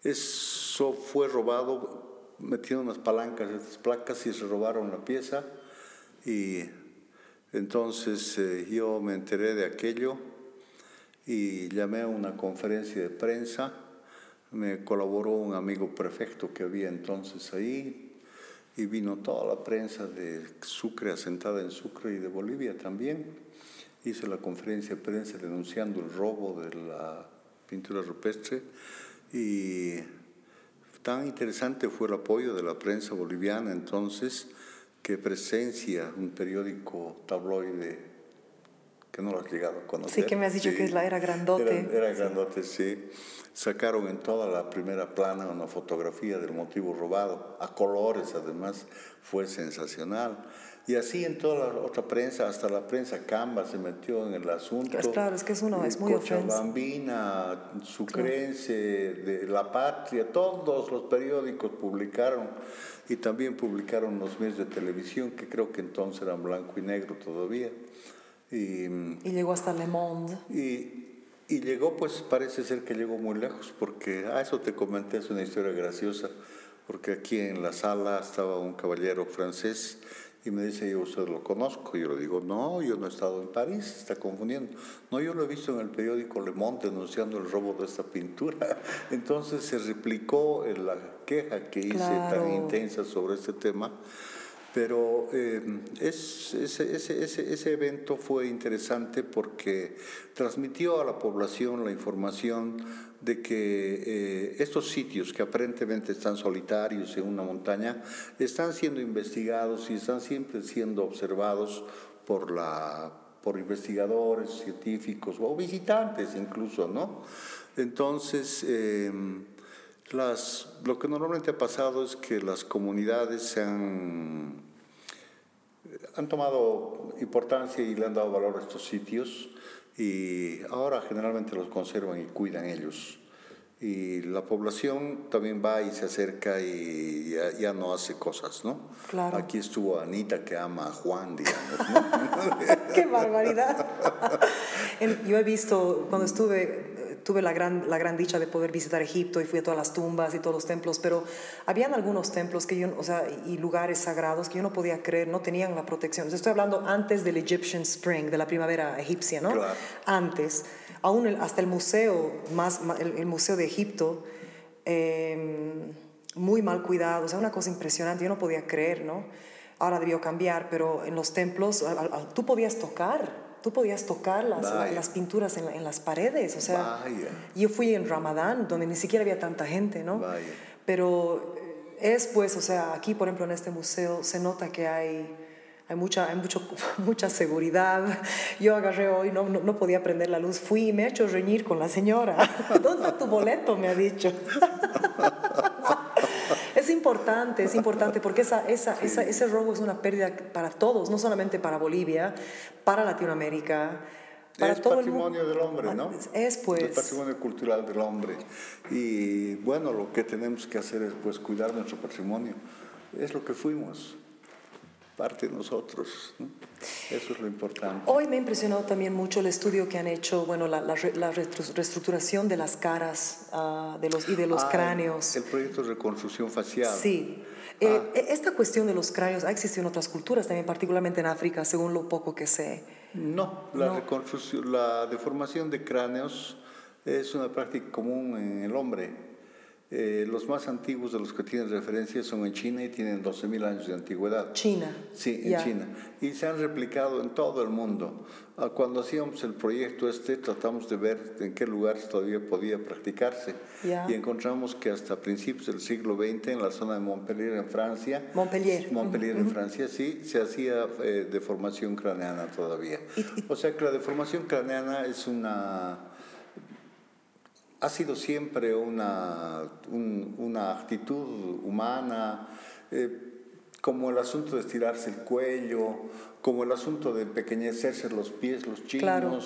S2: eso fue robado, metieron unas palancas, estas placas y se robaron la pieza y entonces eh, yo me enteré de aquello y llamé a una conferencia de prensa. Me colaboró un amigo prefecto que había entonces ahí y vino toda la prensa de Sucre, asentada en Sucre y de Bolivia también. Hice la conferencia de prensa denunciando el robo de la pintura rupestre y tan interesante fue el apoyo de la prensa boliviana entonces que presencia un periódico tabloide que no lo has llegado a conocer.
S1: Sí, que me has dicho que era grandote.
S2: Era, grandote, sí. Sacaron en toda la primera plana una fotografía del motivo robado, a colores además, fue sensacional. Y así en toda la otra prensa, hasta la prensa Camba se metió en el asunto.
S1: claro, es que es, uno, es muy
S2: Cochabambina, Sucrense, de La Patria, todos los periódicos publicaron y también publicaron los medios de televisión, que creo que entonces eran blanco y negro todavía.
S1: Y, llegó hasta Le Monde.
S2: Y, y, llegó, pues parece ser que llegó muy lejos, porque, ah, eso te comenté, es una historia graciosa, porque aquí en la sala estaba un caballero francés y me dice, yo usted lo conozco. Y yo le digo, no, yo no he estado en París, está confundiendo. No, yo lo he visto en el periódico Le Monde denunciando el robo de esta pintura. *laughs* Entonces se replicó en la queja que hice tan intensa sobre este tema. Pero eh, es, ese, ese, ese, evento fue interesante porque transmitió a la población la información de que eh, estos sitios que aparentemente están solitarios en una montaña están siendo investigados y están siempre siendo observados por, la, por investigadores, científicos o visitantes incluso, ¿no? Entonces, eh, las, lo que normalmente ha pasado es que las comunidades se han han tomado importancia y le han dado valor a estos sitios y ahora generalmente los conservan y cuidan ellos. Y la población también va y se acerca y ya, no hace cosas, ¿no?
S1: Claro.
S2: Aquí estuvo Anita que ama a Juan, digamos. *laughs*
S1: ¡Qué barbaridad! *laughs* Yo he visto, cuando estuve tuve la gran, la gran dicha de poder visitar Egipto y fui a todas las tumbas y todos los templos, pero habían algunos templos que yo, o sea, y lugares sagrados que yo no podía creer, no tenían la protección. estoy hablando antes del Egyptian Spring, de la primavera egipcia, ¿no?
S2: Claro.
S1: Antes, aún hasta el museo, más, el, museo de Egipto, em, muy mal cuidado, o sea, una cosa impresionante, yo no podía creer, ¿no? Ahora debió cambiar, pero en los templos tú podías tocar tú podías tocar las, las pinturas en, en, las paredes. O sea, yo fui en Ramadán, donde ni siquiera había tanta gente, ¿no? Pero es pues, o sea, aquí, por ejemplo, en este museo se nota que hay, hay, mucha, hay mucho, *laughs* mucha seguridad. Yo agarré hoy, no, no, no, podía prender la luz, fui y me he hecho reñir con la señora. *laughs* ¿Dónde está tu boleto? Me ha dicho. *laughs* Es importante, es importante porque esa, esa, esa, ese robo es una pérdida para todos, no solamente para Bolivia, para Latinoamérica. Para
S2: es
S1: todo
S2: patrimonio del hombre, ¿no?
S1: Es pues.
S2: Es patrimonio cultural del hombre. Y bueno, lo que tenemos que hacer es pues cuidar nuestro patrimonio. Es lo que fuimos parte de nosotros. Eso es lo importante.
S1: Hoy me ha impresionado también mucho el estudio que han hecho, bueno, la, la, reestructuración de las caras uh, de los, y de los ah, cráneos.
S2: El proyecto de reconstrucción facial.
S1: Sí. Eh, ah. e, esta cuestión de los cráneos ha existido en otras culturas, también particularmente en África, según lo poco que sé.
S2: No, la, Reconstrucción, la deformación de cráneos es una práctica común en el hombre. Eh, los más antiguos de los que tienen referencia son en China y tienen 12.000 años de antigüedad.
S1: China.
S2: Sí, en
S1: Ya.
S2: China. Y se han replicado en todo el mundo. Ah, Cuando hacíamos el proyecto este, tratamos de ver en qué lugares todavía podía practicarse.
S1: Ya.
S2: Y encontramos que hasta principios del siglo XX, en la zona de Montpellier, en Francia,
S1: Montpellier.
S2: Montpellier, en Francia, sí, se hacía eh, deformación craneana todavía. O sea que la deformación craneana es una ha sido siempre una, un- una actitud humana, eh, como el asunto de estirarse el cuello, como el asunto de empequeñecerse los pies, los chinos,
S1: Claro.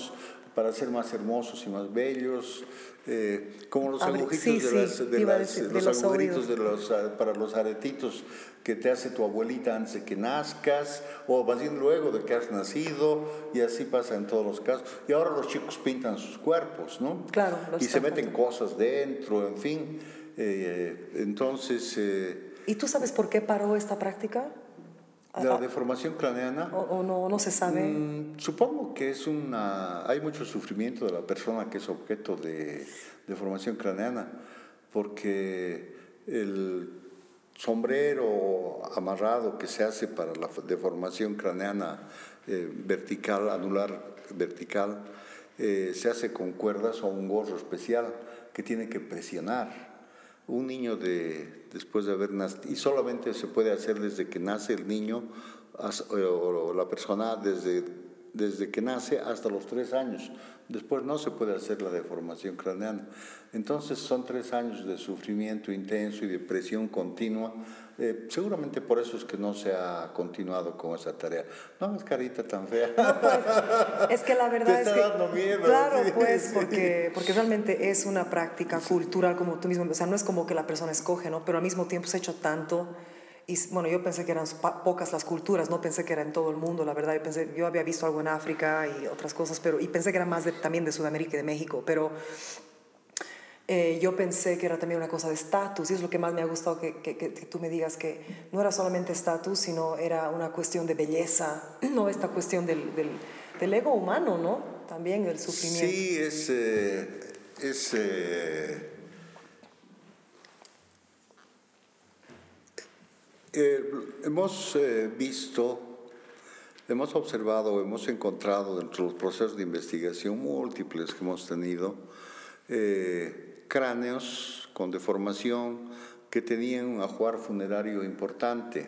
S2: para ser más hermosos y más bellos, eh, como los agujitos
S1: sí,
S2: de
S1: sí,
S2: las, de
S1: te iba a
S2: las-
S1: decir, de
S2: los agujeritos de los, ah, para los aretitos que te hace tu abuelita antes de que nazcas, o más bien luego de que has nacido, y así pasa en todos los casos. Y ahora los chicos pintan sus cuerpos, ¿no?
S1: Claro, los
S2: Y se meten cosas dentro, en fin. Eh, entonces, eh,
S1: ¿Y tú sabes por qué paró esta práctica?
S2: La deformación craneana,
S1: ¿O, o no, no se sabe?
S2: mm, supongo que es una... Hay mucho sufrimiento de la persona que es objeto de deformación craneana, porque el sombrero amarrado que se hace para la deformación craneana eh, vertical, anular vertical, eh, se hace con cuerdas o un gorro especial que tiene que presionar. Un niño de, después de haber nacido, y solamente se puede hacer desde que nace el niño o, o la persona desde, desde que nace hasta los tres años. Después no se puede hacer la deformación craneana. Entonces son tres años de sufrimiento intenso y de presión continua. Eh, seguramente por eso es que no se ha continuado con esa tarea. No hagas carita tan fea.
S1: Es que la verdad
S2: Te
S1: es
S2: está
S1: que
S2: dando miedo,
S1: claro,
S2: sí,
S1: pues
S2: sí.
S1: porque porque realmente es una práctica cultural como tú mismo, o sea, no es como que la persona escoge, ¿no? Pero al mismo tiempo se ha hecho tanto y bueno, yo pensé que eran pocas las culturas, no pensé que era en todo el mundo, la verdad, yo pensé yo había visto algo en África y otras cosas, pero y pensé que era más de, también de Sudamérica y de México, pero eh, yo pensé que era también una cosa de estatus y es lo que más me ha gustado que, que- que- que tú me digas que no era solamente estatus, sino era una cuestión de belleza, *clears throat* no esta cuestión del, del, del ego humano, ¿no? También el sufrimiento.
S2: Sí, es, eh, es, eh, eh, hemos eh, visto, hemos observado, hemos encontrado dentro de los procesos de investigación múltiples que hemos tenido, eh, cráneos con deformación que tenían un ajuar funerario importante.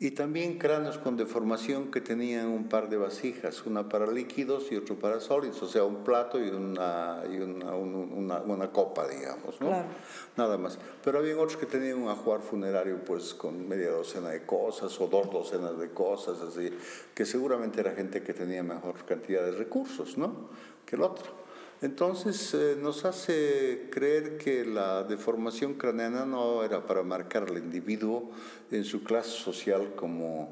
S2: Y también cráneos con deformación que tenían un par de vasijas, una para líquidos y otro para sólidos, o sea, un plato y una, y una, un- una, una copa, digamos, ¿no?
S1: Claro.
S2: Nada más. Pero había otros que tenían un ajuar funerario, pues, con media docena de cosas o dos docenas de cosas, así, que seguramente era gente que tenía mejor cantidad de recursos, ¿no? Que el otro. Entonces eh, nos hace creer que la deformación craneana no era para marcar al individuo en su clase social como,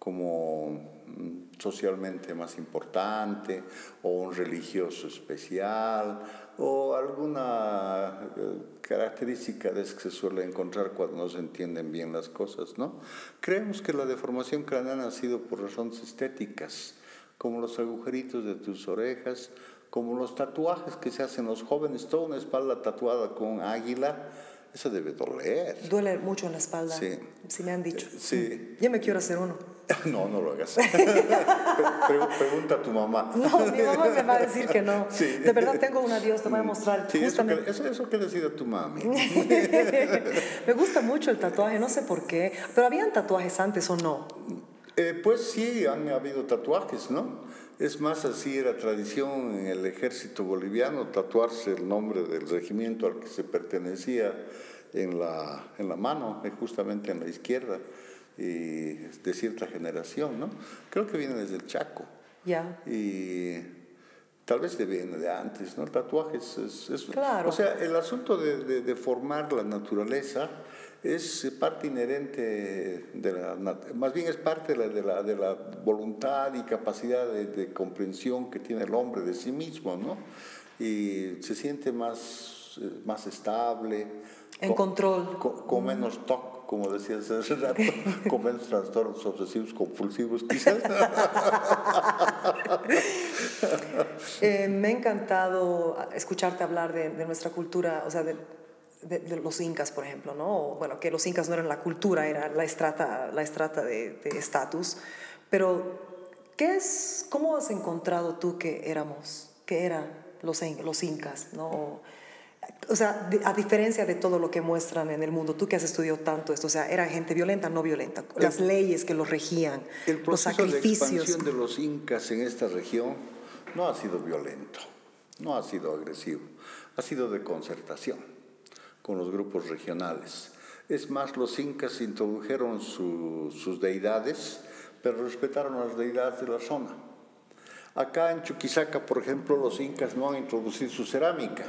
S2: como mm, socialmente más importante o un religioso especial o alguna eh, característica de que se suele encontrar cuando no se entienden bien las cosas, ¿no? Creemos que la deformación craneana ha sido por razones estéticas, como los agujeritos de tus orejas, como los tatuajes que se hacen los jóvenes, toda una espalda tatuada con águila, eso debe doler.
S1: Duele mucho en la espalda.
S2: Sí.
S1: Sí, me han dicho.
S2: Sí.
S1: Yo me quiero hacer uno. *laughs*
S2: No, no lo hagas. *laughs* Pre- pregunta a tu mamá. *laughs*
S1: No, mi mamá me va a decir que no.
S2: Sí.
S1: De verdad tengo una Dios, te voy a mostrar.
S2: Sí, eso,
S1: Justamente.
S2: eso, eso que decir a tu mami.
S1: me gusta mucho el tatuaje, no sé por qué. Pero habían tatuajes antes o no.
S2: Eh, pues sí, han habido tatuajes, ¿no? Es más, así era tradición en el ejército boliviano tatuarse el nombre del regimiento al que se pertenecía en la, en la mano, eh, justamente en la izquierda, y de cierta generación, ¿no? Creo que viene desde el Chaco.
S1: Ya.
S2: Y tal vez de viene de antes, ¿no? El tatuaje es... es- es-
S1: Claro.
S2: O sea, el asunto de, de- de formar la naturaleza es parte inherente de la... Más bien es parte de la, de la, de la voluntad y capacidad de, de comprensión que tiene el hombre de sí mismo, ¿no? Y se siente más, eh, más estable.
S1: En
S2: con-
S1: control.
S2: Con, con menos TOC, como decías hace *laughs* rato, con menos trastornos obsesivos compulsivos quizás. *laughs*
S1: Eh, me ha encantado escucharte hablar de, de nuestra cultura, o sea, de, de, los incas, por ejemplo, ¿no? bueno, que los incas no eran la cultura, era la estrata, la estrata de estatus, pero ¿qué es, cómo has encontrado tú que éramos, que eran los, los incas, ¿no? O sea, a diferencia de todo lo que muestran en el mundo, tú que has estudiado tanto esto, o sea, era gente violenta, no violenta, las leyes que los regían,
S2: el
S1: los sacrificios.
S2: La expansión de los incas en esta región no ha sido violento, no ha sido agresivo, ha sido de concertación con los grupos regionales. Es más, los incas introdujeron sus deidades, pero respetaron las deidades de la zona. Acá en Chuquisaca, por ejemplo, los incas no han introducido su cerámica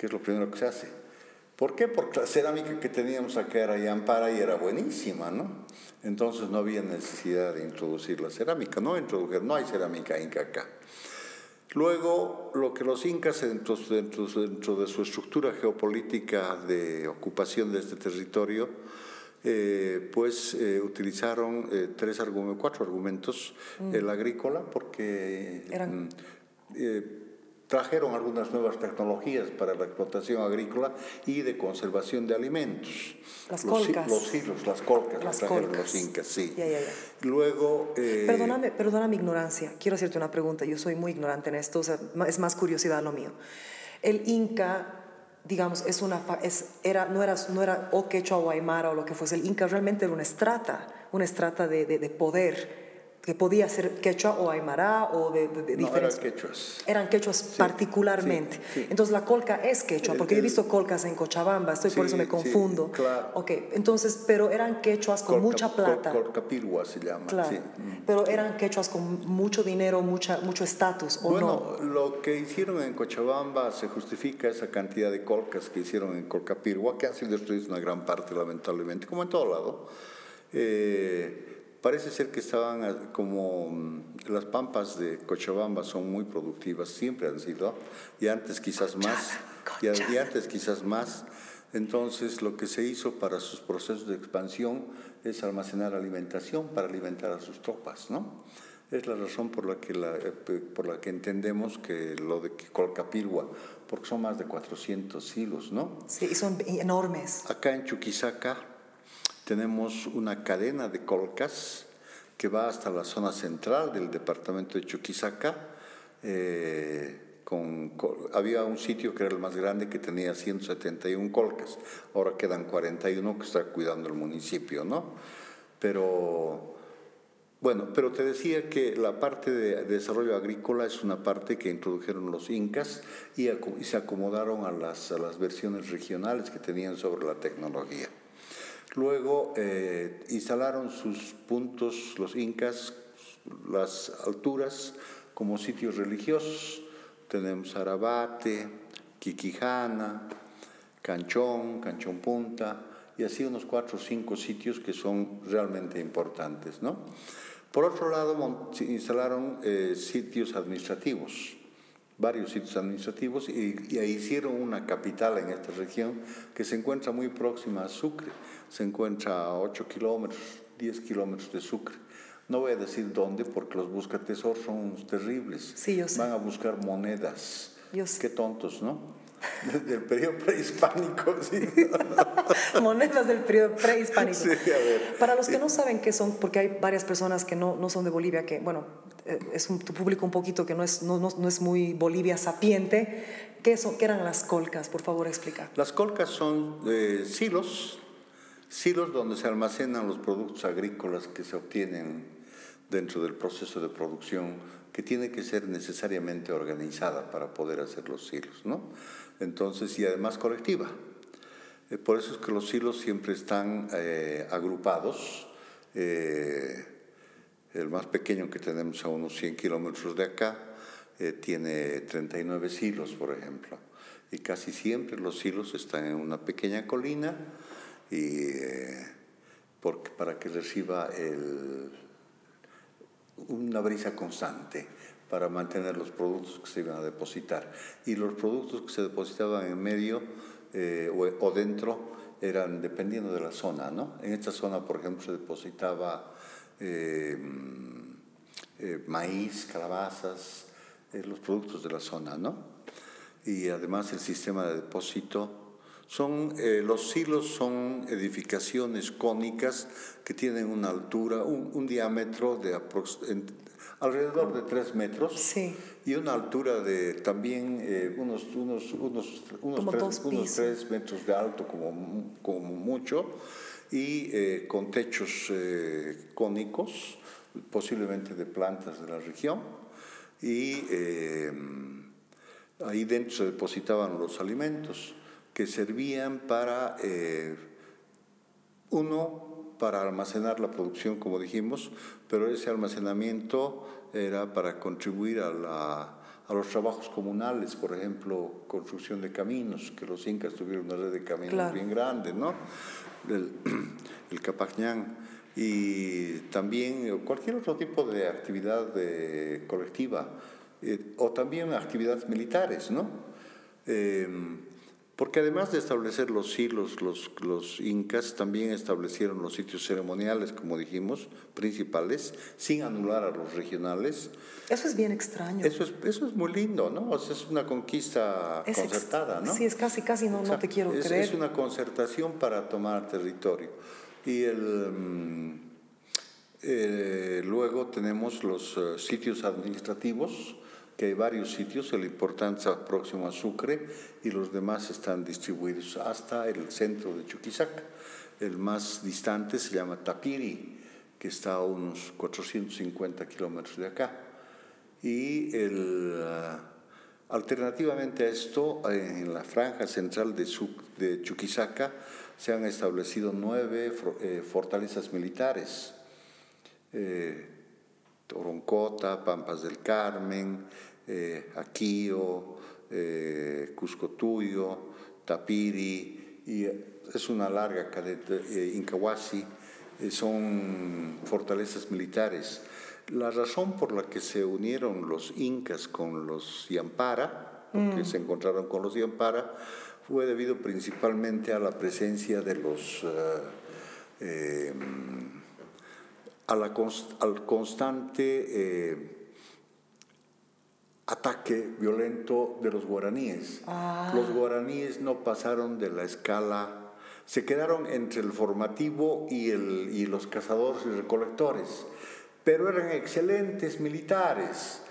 S2: que es lo primero que se hace. ¿Por qué? Porque la cerámica que teníamos acá era Yampara y era buenísima, ¿no? Entonces no había necesidad de introducir la cerámica, no introdujeron, no hay cerámica inca acá. Luego, lo que los incas, dentro, dentro, dentro de su estructura geopolítica de ocupación de este territorio, eh, pues eh, utilizaron eh, tres argumentos, cuatro argumentos. Mm. El agrícola, porque
S1: Eran.
S2: Trajeron algunas nuevas tecnologías para la explotación agrícola y de conservación de alimentos.
S1: Las
S2: los,
S1: colcas.
S2: Los hilos, las colcas, las, trajeron los incas, sí. Luego...
S1: Eh, Perdóname, perdona mi ignorancia, quiero hacerte una pregunta, yo soy muy ignorante en esto, o sea, es más curiosidad lo mío. El inca digamos, es una, es, era, no, era, no era o quechua o aymara o lo que fuese, el inca realmente era una estrata, una estrata de, de, de poder que podía ser quechua o aymara o de, de,
S2: no, eran quechuas.
S1: Eran quechuas particularmente. Entonces la colca es quechua, porque yo he visto colcas en Cochabamba, estoy por eso me confundo.
S2: claro.
S1: Ok, entonces, pero eran quechuas con mucha plata.
S2: colca pirua se llama.
S1: Claro. Pero eran quechuas con mucho dinero, mucha, mucho estatus, ¿o
S2: bueno, lo que hicieron en Cochabamba se justifica esa cantidad de colcas que hicieron en Colcapirwa, que han sido destruidas una gran parte, lamentablemente, como en todo lado. Eh, Parece ser que estaban ah, como mm, las pampas de Cochabamba son muy productivas, siempre han sido, y antes quizás más, y, antes quizás más. Entonces lo que se hizo para sus procesos de expansión es almacenar alimentación para alimentar a sus tropas, ¿no? Es la razón por la que, la, eh, por la que entendemos que lo de Colcapirgua, porque son más de 400 hilos, ¿no?
S1: Sí, son enormes.
S2: Acá en Chuquisaca tenemos una cadena de colcas que va hasta la zona central del departamento de Chuquisaca. Eh, había un sitio que era el más grande que tenía 171 colcas, ahora quedan 41 que está cuidando el municipio, ¿no? Pero bueno, pero te decía que la parte de, desarrollo agrícola es una parte que introdujeron los incas y, se acomodaron a las versiones regionales que tenían sobre la tecnología. Luego eh, instalaron sus puntos, los incas, las alturas como sitios religiosos. Tenemos Arabate, Quiquijana, Canchón, Canchón Punta, y así unos cuatro o cinco sitios que son realmente importantes. ¿no? Por otro lado, instalaron eh, sitios administrativos varios sitios administrativos y, y, hicieron una capital en esta región que se encuentra muy próxima a Sucre, se encuentra a 8 kilómetros, 10 kilómetros de Sucre. No voy a decir dónde porque los buscatesoros son terribles.
S1: Sí, yo sé.
S2: Van a buscar monedas.
S1: Yo sé.
S2: Qué tontos, ¿no? *laughs* Del periodo prehispánico, sí. *laughs*
S1: Monedas del periodo prehispánico.
S2: Sí, a ver.
S1: Para los que no saben qué son, porque hay varias personas que no, no son de Bolivia, que, bueno, eh, es un, tu público un poquito que no es, no, no, es muy Bolivia sapiente, ¿qué, son, ¿qué eran las colcas? Por favor, explica.
S2: Las colcas son eh, silos, silos donde se almacenan los productos agrícolas que se obtienen dentro del proceso de producción que tiene que ser necesariamente organizada para poder hacer los silos, ¿no? Entonces, y además colectiva. Eh, por eso es que los silos siempre están eh, agrupados. Eh, el más pequeño que tenemos a unos 100 kilómetros de acá tiene 39 silos, por ejemplo. Y casi siempre los silos están en una pequeña colina y, porque, para que reciba el, una brisa constante para mantener los productos que se iban a depositar. Y los productos que se depositaban en medio eh, o, dentro eran dependiendo de la zona. ¿no? En esta zona, por ejemplo, se depositaba eh, eh, maíz, calabazas, los productos de la zona. ¿no? Y además el sistema de depósito Son, eh, los silos son edificaciones cónicas que tienen una altura, un, diámetro de alrededor de 3 metros. Y una altura de también eh, unos, unos, unos, unos, tres, metros de alto como, como mucho. Y eh, con techos cónicos, posiblemente de plantas de la región. Y ahí dentro se depositaban los alimentos que servían para, eh, uno, para almacenar la producción, como dijimos, pero ese almacenamiento era para contribuir a, la, a los trabajos comunales, por ejemplo, construcción de caminos, que los incas tuvieron una red de caminos bien grande, ¿no? El, el Capañán y también cualquier otro tipo de actividad de, colectiva eh, o también actividades militares, ¿no? Eh, porque además de establecer los silos, los, los incas también establecieron los sitios ceremoniales, como dijimos, principales, sin anular a los regionales.
S1: Eso es bien extraño.
S2: Eso es, eso es muy lindo, ¿no? O sea, es una conquista concertada, ¿no?
S1: Sí, es casi, casi, no, no te quiero creer.
S2: Es una concertación para tomar territorio. Y el, mm, eh, luego tenemos los eh, sitios administrativos, que hay varios sitios, el importante está próximo a Sucre y los demás están distribuidos hasta el centro de Chuquisaca. El más distante se llama Tapiri, que está a unos 450 kilómetros de acá. Y el, ah, alternativamente a esto, en la franja central de, de Chuquisaca se han establecido nueve eh, fortalezas militares. Eh, Toroncota, Pampas del Carmen, eh, Aquío, eh, Cuscotuyo, Tapiri, y es una larga cadena, eh, Incahuasi, eh, son fortalezas militares. La razón por la que se unieron los incas con los Yampara, porque mm. se encontraron con los Yampara, fue debido principalmente a la presencia de los... a la al constante ataque violento de los guaraníes. Ah. Los guaraníes no pasaron de la escala, se quedaron entre el formativo y, el, y los cazadores y recolectores, pero eran excelentes militares.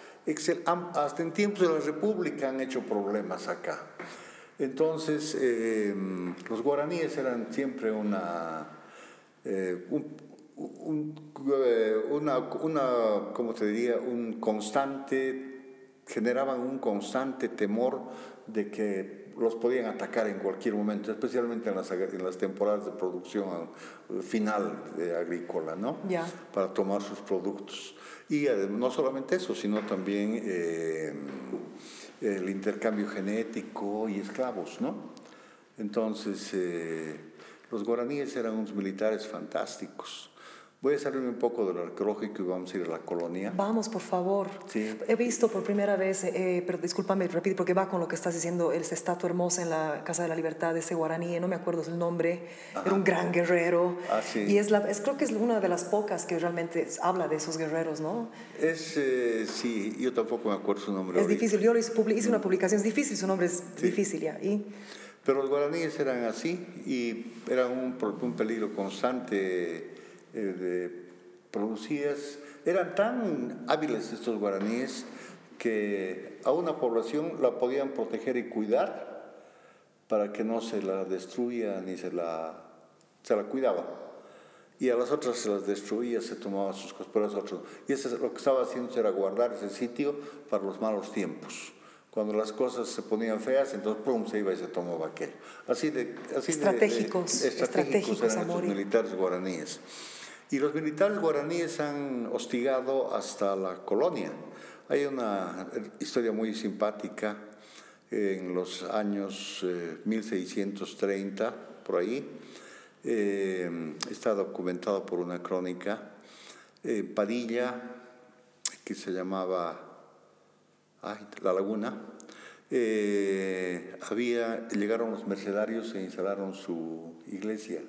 S2: hasta en tiempos de la República han hecho problemas acá. Entonces, em, los guaraníes eran siempre una, eh, eh, una, una, ¿cómo te diría? Un constante generaban un constante temor de que los podían atacar en cualquier momento, especialmente en las, en las temporadas de producción eh, final de agrícola, ¿no? Para tomar sus productos. Y no solamente eso, sino también eh, el intercambio genético y esclavos, ¿no? Entonces, eh, los guaraníes eran unos militares fantásticos. Voy a salirme un poco del arqueológico y vamos a ir a la colonia.
S1: Vamos, por favor.
S2: Sí.
S1: He visto por primera vez, eh, pero discúlpame, repito, porque va con lo que estás diciendo, esa estatua hermosa en la Casa de la Libertad de ese guaraní, no me acuerdo el nombre, era un gran guerrero.
S2: Ah, sí.
S1: Y es, la, es, creo que es una de las pocas que realmente habla de esos guerreros, ¿no?
S2: Es, eh, sí, yo tampoco me acuerdo su nombre.
S1: Es difícil, yo hice, hice, una mm. publicación, es difícil, su nombre es difícil ya. Y,
S2: pero los guaraníes eran así y eran un, un peligro constante eh, de producidas, eran tan hábiles estos guaraníes que a una población la podían proteger y cuidar para que no se la destruya ni se la, se la cuidaba. Y a las otras se las destruía, se tomaba sus cosas, pero otros. Y eso lo que estaba haciendo era guardar ese sitio para los malos tiempos. Cuando las cosas se ponían feas, entonces pum, se iba y se tomaba aquello. Así de, así
S1: estratégicos,
S2: estratégicos, eran estos militares guaraníes. Y los militares guaraníes han hostigado hasta la colonia. Hay una historia muy simpática en los años 1630, eh, por ahí. Eh, está documentado por una crónica. En Padilla, que se llamaba La Laguna, eh, había, llegaron los mercedarios e instalaron su iglesia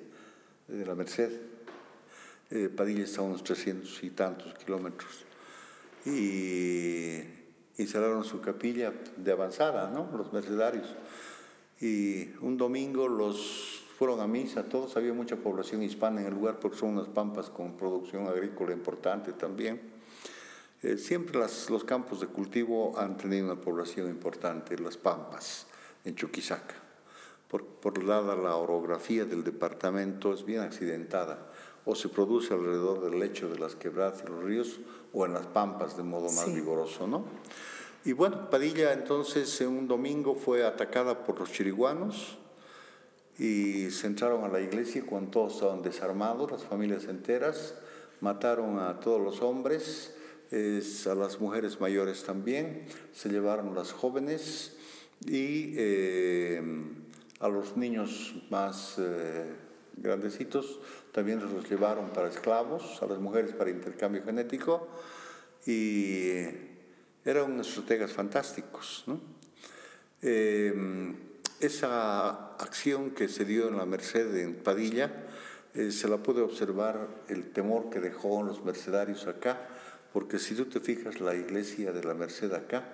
S2: de la Merced eh, Padilla está a unos 300 y tantos kilómetros. Y instalaron su capilla de avanzada, ¿no? Los mercedarios. Y un domingo los fueron a misa, todos, había mucha población hispana en el lugar porque son unas pampas con producción agrícola importante también. Eh, siempre las, los campos de cultivo han tenido una población importante, las pampas en Chuquisaca. Por, por dada la orografía del departamento es bien accidentada, o se produce alrededor del lecho de las quebradas y los ríos, o en las pampas de modo más vigoroso, ¿no? Y bueno, Padilla entonces en un domingo fue atacada por los chiriguanos y se entraron a la iglesia cuando todos estaban desarmados, las familias enteras, mataron a todos los hombres, a las mujeres mayores también, se llevaron las jóvenes y eh, a los niños más eh, grandecitos también los llevaron para esclavos, a las mujeres para intercambio genético y eran unos estrategas fantásticos. Eh, esa acción que se dio en la Merced en Padilla, eh, se la puede observar el temor que dejó los mercedarios acá, porque si tú te fijas, la iglesia de la Merced acá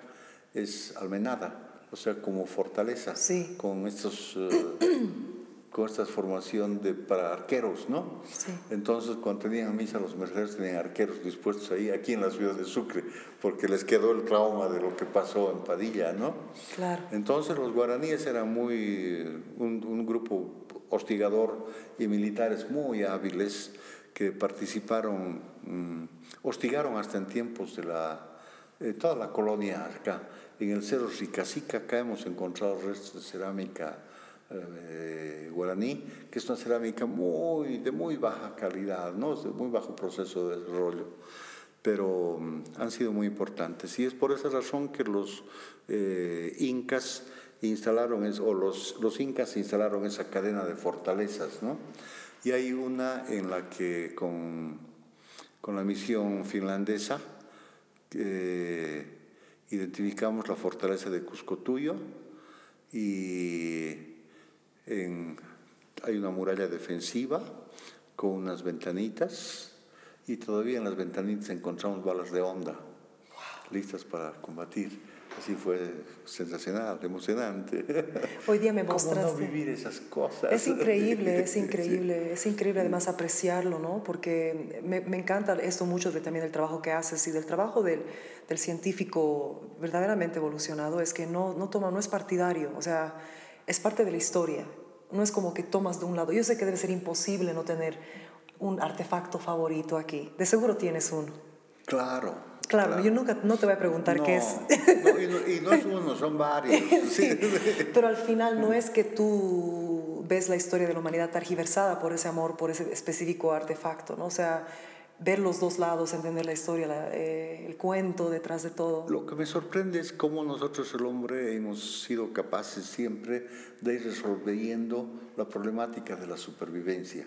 S2: es almenada, o sea, como fortaleza, con estos... Eh, con esta formación de, para arqueros, ¿no? Sí. Entonces, cuando tenían misa, los mercenarios tenían arqueros dispuestos ahí, aquí en la ciudad de Sucre, porque les quedó el trauma de lo que pasó en Padilla, ¿no?
S1: Claro.
S2: Entonces, los guaraníes eran muy, un, grupo hostigador y militares muy hábiles que participaron, mm, hostigaron hasta en tiempos de la, toda la colonia acá. En el Cerro Ricasica acá hemos encontrado restos de cerámica eh, guaraní, que es una cerámica muy, de muy baja calidad, ¿no? de muy bajo proceso de desarrollo, pero mm, han sido muy importantes. Y es por esa razón que los eh, incas instalaron, o los, los incas instalaron esa cadena de fortalezas, ¿no? Y hay una en la que con, con la misión finlandesa identificamos la fortaleza de Cuscotuyo y hay una muralla defensiva con unas ventanitas y todavía en las ventanitas encontramos balas de onda listas para combatir. Así fue sensacional, emocionante.
S1: Hoy día me mostraste. *laughs*
S2: ¿Cómo no vivir esas cosas?
S1: Es increíble, es *laughs* increíble, es increíble además apreciarlo, ¿no? Porque me, me encanta esto mucho de, también del trabajo que haces y del trabajo del, del científico verdaderamente evolucionado, es que no, no toma, no es partidario, o sea, es parte de la historia. No es como que tomas de un lado. Yo sé que debe ser imposible no tener un artefacto favorito aquí. De seguro tienes uno.
S2: Claro.
S1: Claro, yo nunca no te voy a preguntar qué es.
S2: No, y, no, es uno, son varios. *laughs*
S1: sí, pero al final no es que tú ves la historia de la humanidad targiversada por ese amor, por ese específico artefacto, ¿no? O sea, ver los dos lados, entender la historia, eh, el cuento detrás de todo.
S2: Lo que me sorprende es cómo nosotros el hombre hemos sido capaces siempre de ir resolviendo la problemática de la supervivencia,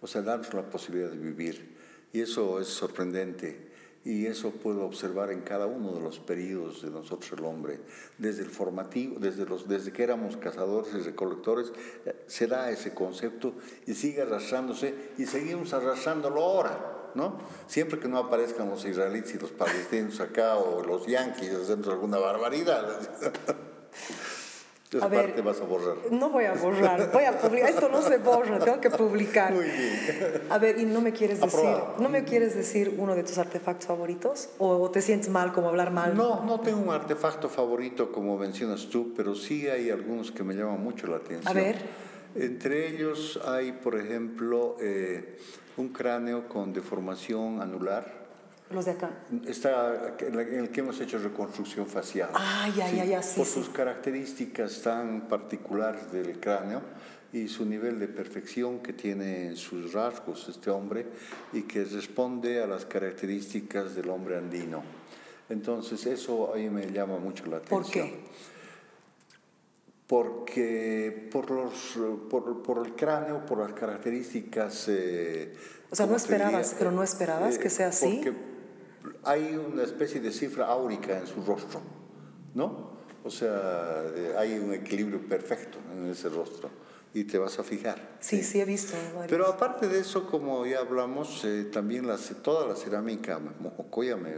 S2: o sea, darnos la posibilidad de vivir. Y eso es sorprendente. Y eso puedo observar en cada uno de los periodos de nosotros el hombre, desde el formativo, desde, los, desde que éramos cazadores y recolectores, eh, se da ese concepto y sigue arrastrándose y seguimos arrastrándolo ahora. ¿No? Siempre que no aparezcan los israelíes y los palestinos acá o los yanquis haciendo alguna barbaridad. *laughs* Esa parte vas a borrar.
S1: No voy a borrar, voy a publicar. Esto no se borra, tengo que publicar.
S2: Muy bien.
S1: A ver, ¿y no me quieres decir, no me quieres decir uno de tus artefactos favoritos? ¿O te sientes mal como hablar mal?
S2: No, no tengo un artefacto favorito como mencionas tú, pero sí hay algunos que me llaman mucho la atención.
S1: A ver.
S2: Entre ellos hay, por ejemplo, eh, un cráneo con deformación anular.
S1: Los de acá.
S2: Está en el que hemos hecho reconstrucción facial.
S1: Ah, ya, ya, ya, sí.
S2: Por sus características tan particulares del cráneo y su nivel de perfección que tiene en sus rasgos este hombre y que responde a las características del hombre andino. Entonces, eso ahí me llama mucho la atención.
S1: ¿Por qué?
S2: Porque por, los, por, por, el cráneo, por las características... Eh,
S1: o sea, no esperabas, pero no esperabas que sea así.
S2: Porque hay una especie de cifra áurica en su rostro, ¿no? O sea, eh, hay un equilibrio perfecto en ese rostro y te vas a fijar.
S1: Sí, sí, he visto.
S2: Pero aparte de eso, como ya hablamos, eh, también la, toda la cerámica mojocoya me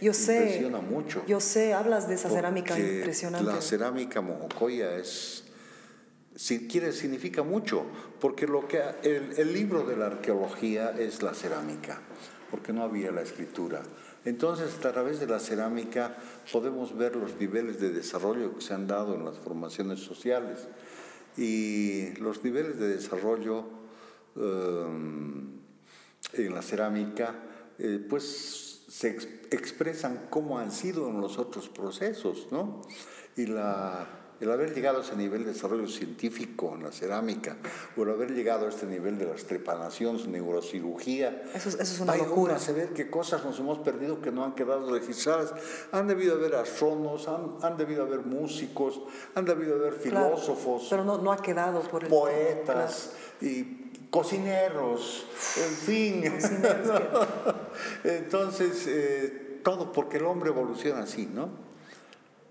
S1: yo sé,
S2: mucho.
S1: Yo sé, hablas de esa cerámica impresionante.
S2: La cerámica mojocoya es, si quiere, significa mucho, porque lo que, el, el libro de la arqueología es la cerámica, porque no había la escritura. Entonces, a través de la cerámica podemos ver los niveles de desarrollo que se han dado en las formaciones sociales. Y los niveles de desarrollo um, en la cerámica, eh, pues se expresan cómo han sido en los otros procesos, ¿no? Y la el haber llegado a ese nivel de desarrollo científico en la cerámica, o el haber llegado a este nivel de la estrepanación, neurocirugía,
S1: eso, eso es una locura.
S2: A saber qué cosas nos hemos perdido que no han quedado registradas. Han debido haber astrónomos, han, han debido haber músicos, han debido haber filósofos.
S1: pero no, no ha quedado por el
S2: Poetas y cocineros, en fin. *laughs* Entonces, eh, todo porque el hombre evoluciona así, ¿no?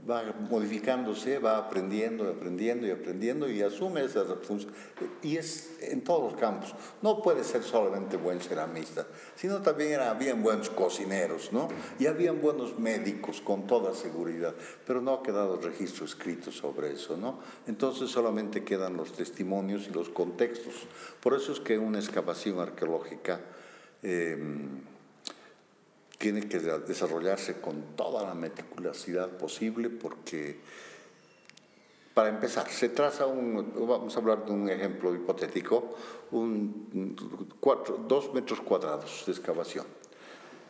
S2: va modificándose, va aprendiendo y aprendiendo y aprendiendo y asume esa función. Y es en todos los campos. No puede ser solamente buen ceramista, sino también habían buenos cocineros, ¿no? Y habían buenos médicos con toda seguridad, pero no ha quedado registro escrito sobre eso, ¿no? Entonces solamente quedan los testimonios y los contextos. Por eso es que una excavación arqueológica... Eh, tiene que desarrollarse con toda la meticulosidad posible porque, para empezar, se traza un, vamos a hablar de un ejemplo hipotético, un, cuatro, dos metros cuadrados de excavación.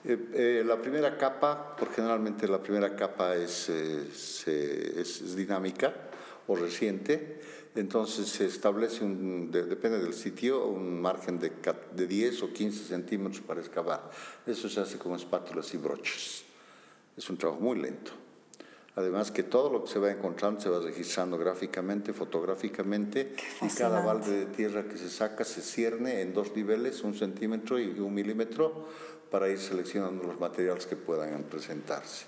S2: Eh, eh, la primera capa, por generalmente la primera capa es, eh, es dinámica o reciente, entonces se establece, un, depende del sitio, un margen de, de 10 o 15 centímetros para excavar. Eso se hace con espátulas y broches. Es un trabajo muy lento. Además que todo lo que se va encontrando se va registrando gráficamente, fotográficamente, y cada balde de tierra que se saca se cierne en dos niveles, un centímetro y un milímetro, para ir seleccionando los materiales que puedan presentarse.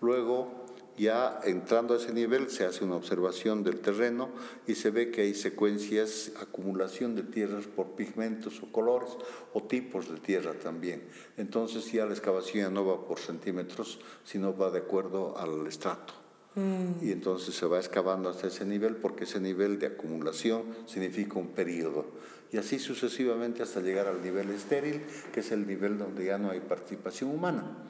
S2: Luego ya entrando a ese nivel se hace una observación del terreno y se ve que hay secuencias, acumulación de tierras por pigmentos o colores o tipos de tierra también. Entonces ya la excavación no va por centímetros, sino va de acuerdo al estrato. Mm. Y entonces se va excavando hasta ese nivel porque ese nivel de acumulación significa un periodo. Y así sucesivamente hasta llegar al nivel estéril, que es el nivel donde ya no hay participación humana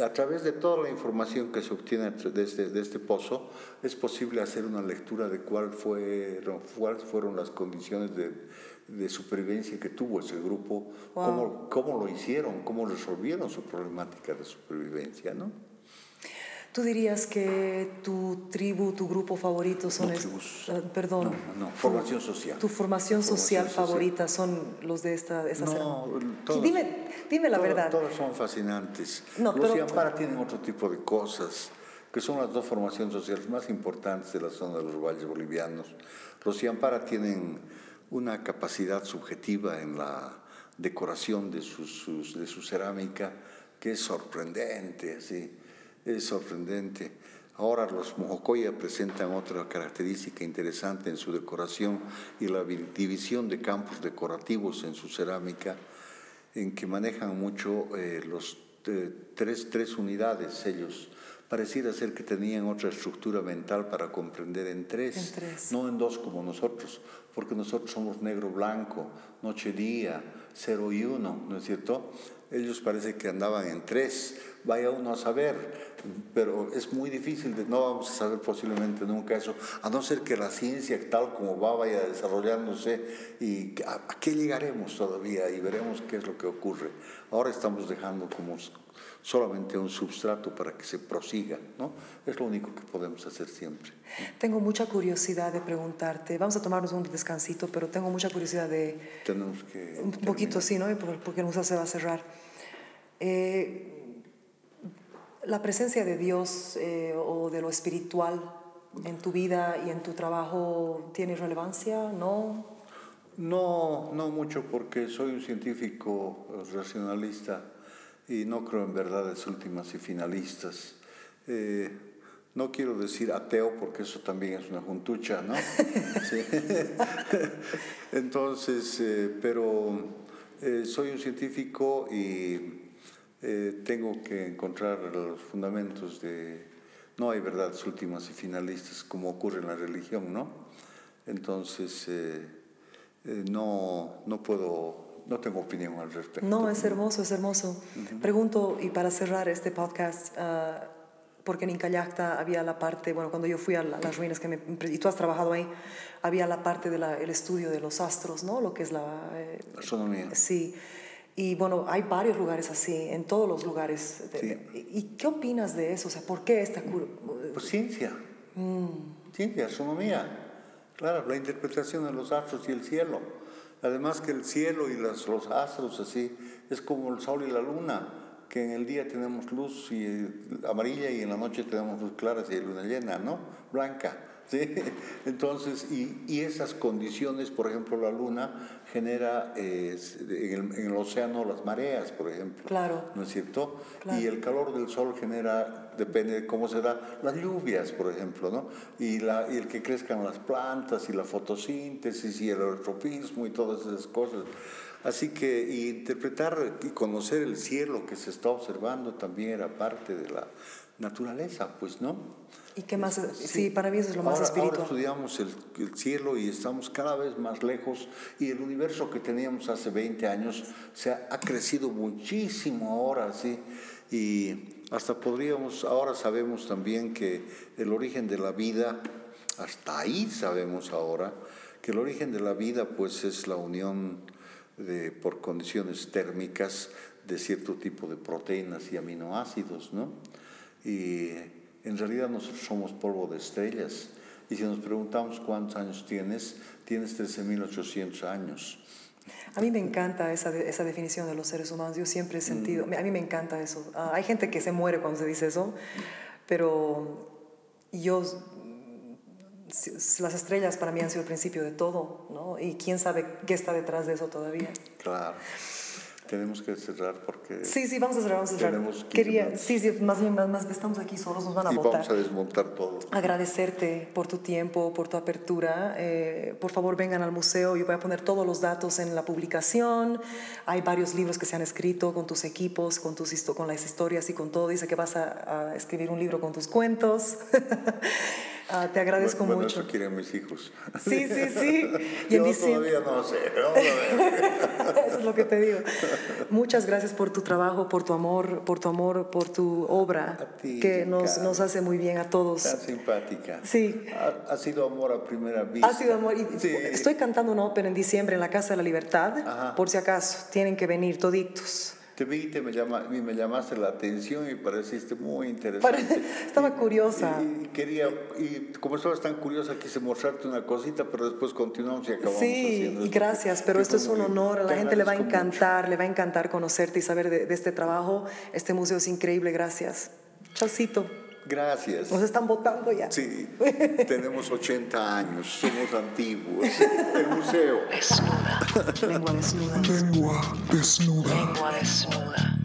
S2: a través de toda la información que se obtiene de este, de este pozo, es posible hacer una lectura de cuál fueron, cuáles fueron las condiciones de, de, supervivencia que tuvo ese grupo, cómo, cómo, lo hicieron, cómo resolvieron su problemática de supervivencia, ¿no?
S1: ¿Tú dirías que tu tribu, tu grupo favorito son...
S2: No, tribus.
S1: Uh, perdón.
S2: No, no, formación social.
S1: Tu formación, social, favorita son los de esta... esta
S2: no,
S1: todos, dime, dime la verdad.
S2: Todos son fascinantes. No, los Yampara tienen otro tipo de cosas, que son las dos formaciones sociales más importantes de la zona de los valles bolivianos. Los Yampara tienen una capacidad subjetiva en la decoración de, sus, de su cerámica que es sorprendente, así es sorprendente. Ahora los mojocoya presentan otra característica interesante en su decoración y la división de campos decorativos en su cerámica, en que manejan mucho eh, los eh, tres, tres unidades ellos. Pareciera ser que tenían otra estructura mental para comprender en tres,
S1: en tres,
S2: no en dos como nosotros, porque nosotros somos negro-blanco, noche-día, cero y uno, ¿no es cierto? Ellos parece que andaban en tres, vaya uno a saber, pero es muy difícil, no vamos a saber posiblemente nunca eso, a no ser que la ciencia tal como va vaya desarrollándose y a, qué llegaremos todavía y veremos qué es lo que ocurre. Ahora estamos dejando como solamente un substrato para que se prosiga, ¿no? Es lo único que podemos hacer siempre.
S1: Tengo mucha curiosidad de preguntarte, vamos a tomarnos un descansito, pero tengo mucha curiosidad de...
S2: Tenemos que...
S1: Un poquito, sí, ¿no? Porque nos se va a cerrar. Eh, la presencia de Dios eh, o de lo espiritual en tu vida y en tu trabajo tiene relevancia, ¿no?
S2: No, no mucho porque soy un científico racionalista y no creo en verdades últimas y finalistas. Eh, no quiero decir ateo porque eso también es una juntucha, ¿no? *laughs* *laughs* Entonces, eh, pero soy un científico y eh, tengo que encontrar los fundamentos de... No hay verdades últimas y finalistas como ocurre en la religión, ¿no? Entonces, eh, eh, no, no puedo, no tengo opinión al respecto.
S1: No, es hermoso, es hermoso. Pregunto, y para cerrar este podcast, ah, porque en Incayacta había la parte, bueno, cuando yo fui a la- las ruinas, que me, y tú has trabajado ahí, había la parte del estudio de los astros, ¿no? Lo que es la... eh,
S2: Astronomía.
S1: Sí. Y bueno, hay varios lugares así, en todos los lugares. De-
S2: Sí.
S1: de- ¿Y qué opinas de eso? O sea, ¿por qué esta cur-
S2: Pues ciencia. Ciencia, astronomía. Claro, la interpretación de los astros y el cielo. Además que el cielo y las- los astros así es como el sol y la luna, que en el día tenemos luz y, eh, amarilla y en la noche tenemos luz clara y luna llena, ¿no? Blanca. *laughs* ¿sí? Entonces, y, y esas condiciones, por ejemplo, la luna genera eh, en, el, en el océano las mareas, por ejemplo.
S1: Claro.
S2: ¿No es cierto?
S1: Claro.
S2: Y el calor del sol genera, depende de cómo se da, las lluvias, por ejemplo, ¿no? Y, la, y el que crezcan las plantas y la fotosíntesis y el eutropismo y todas esas cosas. Así que y interpretar y conocer el cielo que se está observando también era parte de la naturaleza, pues, ¿no?
S1: ¿Y qué más? Sí, para mí eso es lo más
S2: ahora,
S1: espiritual.
S2: Ahora estudiamos el, el cielo y estamos cada vez más lejos y el universo que teníamos hace 20 años se ha, ha crecido muchísimo ahora, sí. Y hasta podríamos, ahora sabemos también que el origen de la vida, hasta ahí sabemos ahora, que el origen de la vida pues es la unión de, por condiciones térmicas de cierto tipo de proteínas y aminoácidos, ¿no? Y en realidad nosotros somos polvo de estrellas. Y si nos preguntamos cuántos años tienes, tienes 13.800 años.
S1: A mí me encanta esa, de- esa definición de los seres humanos. Yo siempre he sentido,
S2: Mm.
S1: a mí me encanta eso. Ah, hay gente que se muere cuando se dice eso, pero yo, las estrellas para mí han sido el principio de todo, ¿no? Y quién sabe qué está detrás de eso todavía.
S2: Claro. Tenemos que cerrar porque
S1: Sí, sí, vamos a cerrar, vamos a cerrar.
S2: Tenemos 15
S1: Quería,
S2: minutos.
S1: sí, sí, más bien, más, más estamos aquí solos, nos van a
S2: y
S1: votar.
S2: vamos a desmontar todo.
S1: agradecerte por tu tiempo, por tu apertura. Eh, por favor, vengan al museo. Yo voy a poner todos los datos en la publicación. Hay varios libros que se han escrito con tus equipos, con, tus, con las historias y con todo. Dice que vas a, a escribir un libro con tus cuentos. *laughs* Ah, te agradezco
S2: bueno,
S1: mucho.
S2: eso quieren mis hijos.
S1: Sí, sí, sí. *laughs* Y en
S2: Yo
S1: diciembre-
S2: todavía no sé. Vamos a ver. *laughs*
S1: Eso es lo que te digo. Muchas gracias por tu trabajo, por tu amor, por tu amor, por tu obra,
S2: A ti,
S1: que nos, nos hace muy bien a todos.
S2: Tan simpática.
S1: Sí.
S2: Ha, ha sido amor a primera vista.
S1: Ha sido amor. Y
S2: Sí.
S1: Estoy cantando una ópera en diciembre en la Casa de la Libertad.
S2: Ajá.
S1: Por si acaso, tienen que venir toditos.
S2: Te vi, te me, llama, y me llamaste la atención y pareciste muy interesante. *laughs*
S1: Estaba
S2: Y-
S1: curiosa.
S2: Y, quería, y como estabas tan curiosa, quise mostrarte una cosita, pero después continuamos y acabamos
S1: Sí,
S2: haciendo
S1: y gracias, pero esto es un honor, a la
S2: Te
S1: gente le va a
S2: mucho.
S1: encantar, le va a encantar conocerte y saber de, de este trabajo. Este museo es increíble, gracias. Chaucito,
S2: Gracias.
S1: nos están votando ya.
S2: Sí, *laughs* tenemos 80 años, somos antiguos. El museo.
S4: Desnuda,
S1: Lengua desnuda.
S3: Lengua desnuda.
S4: lengua desnuda.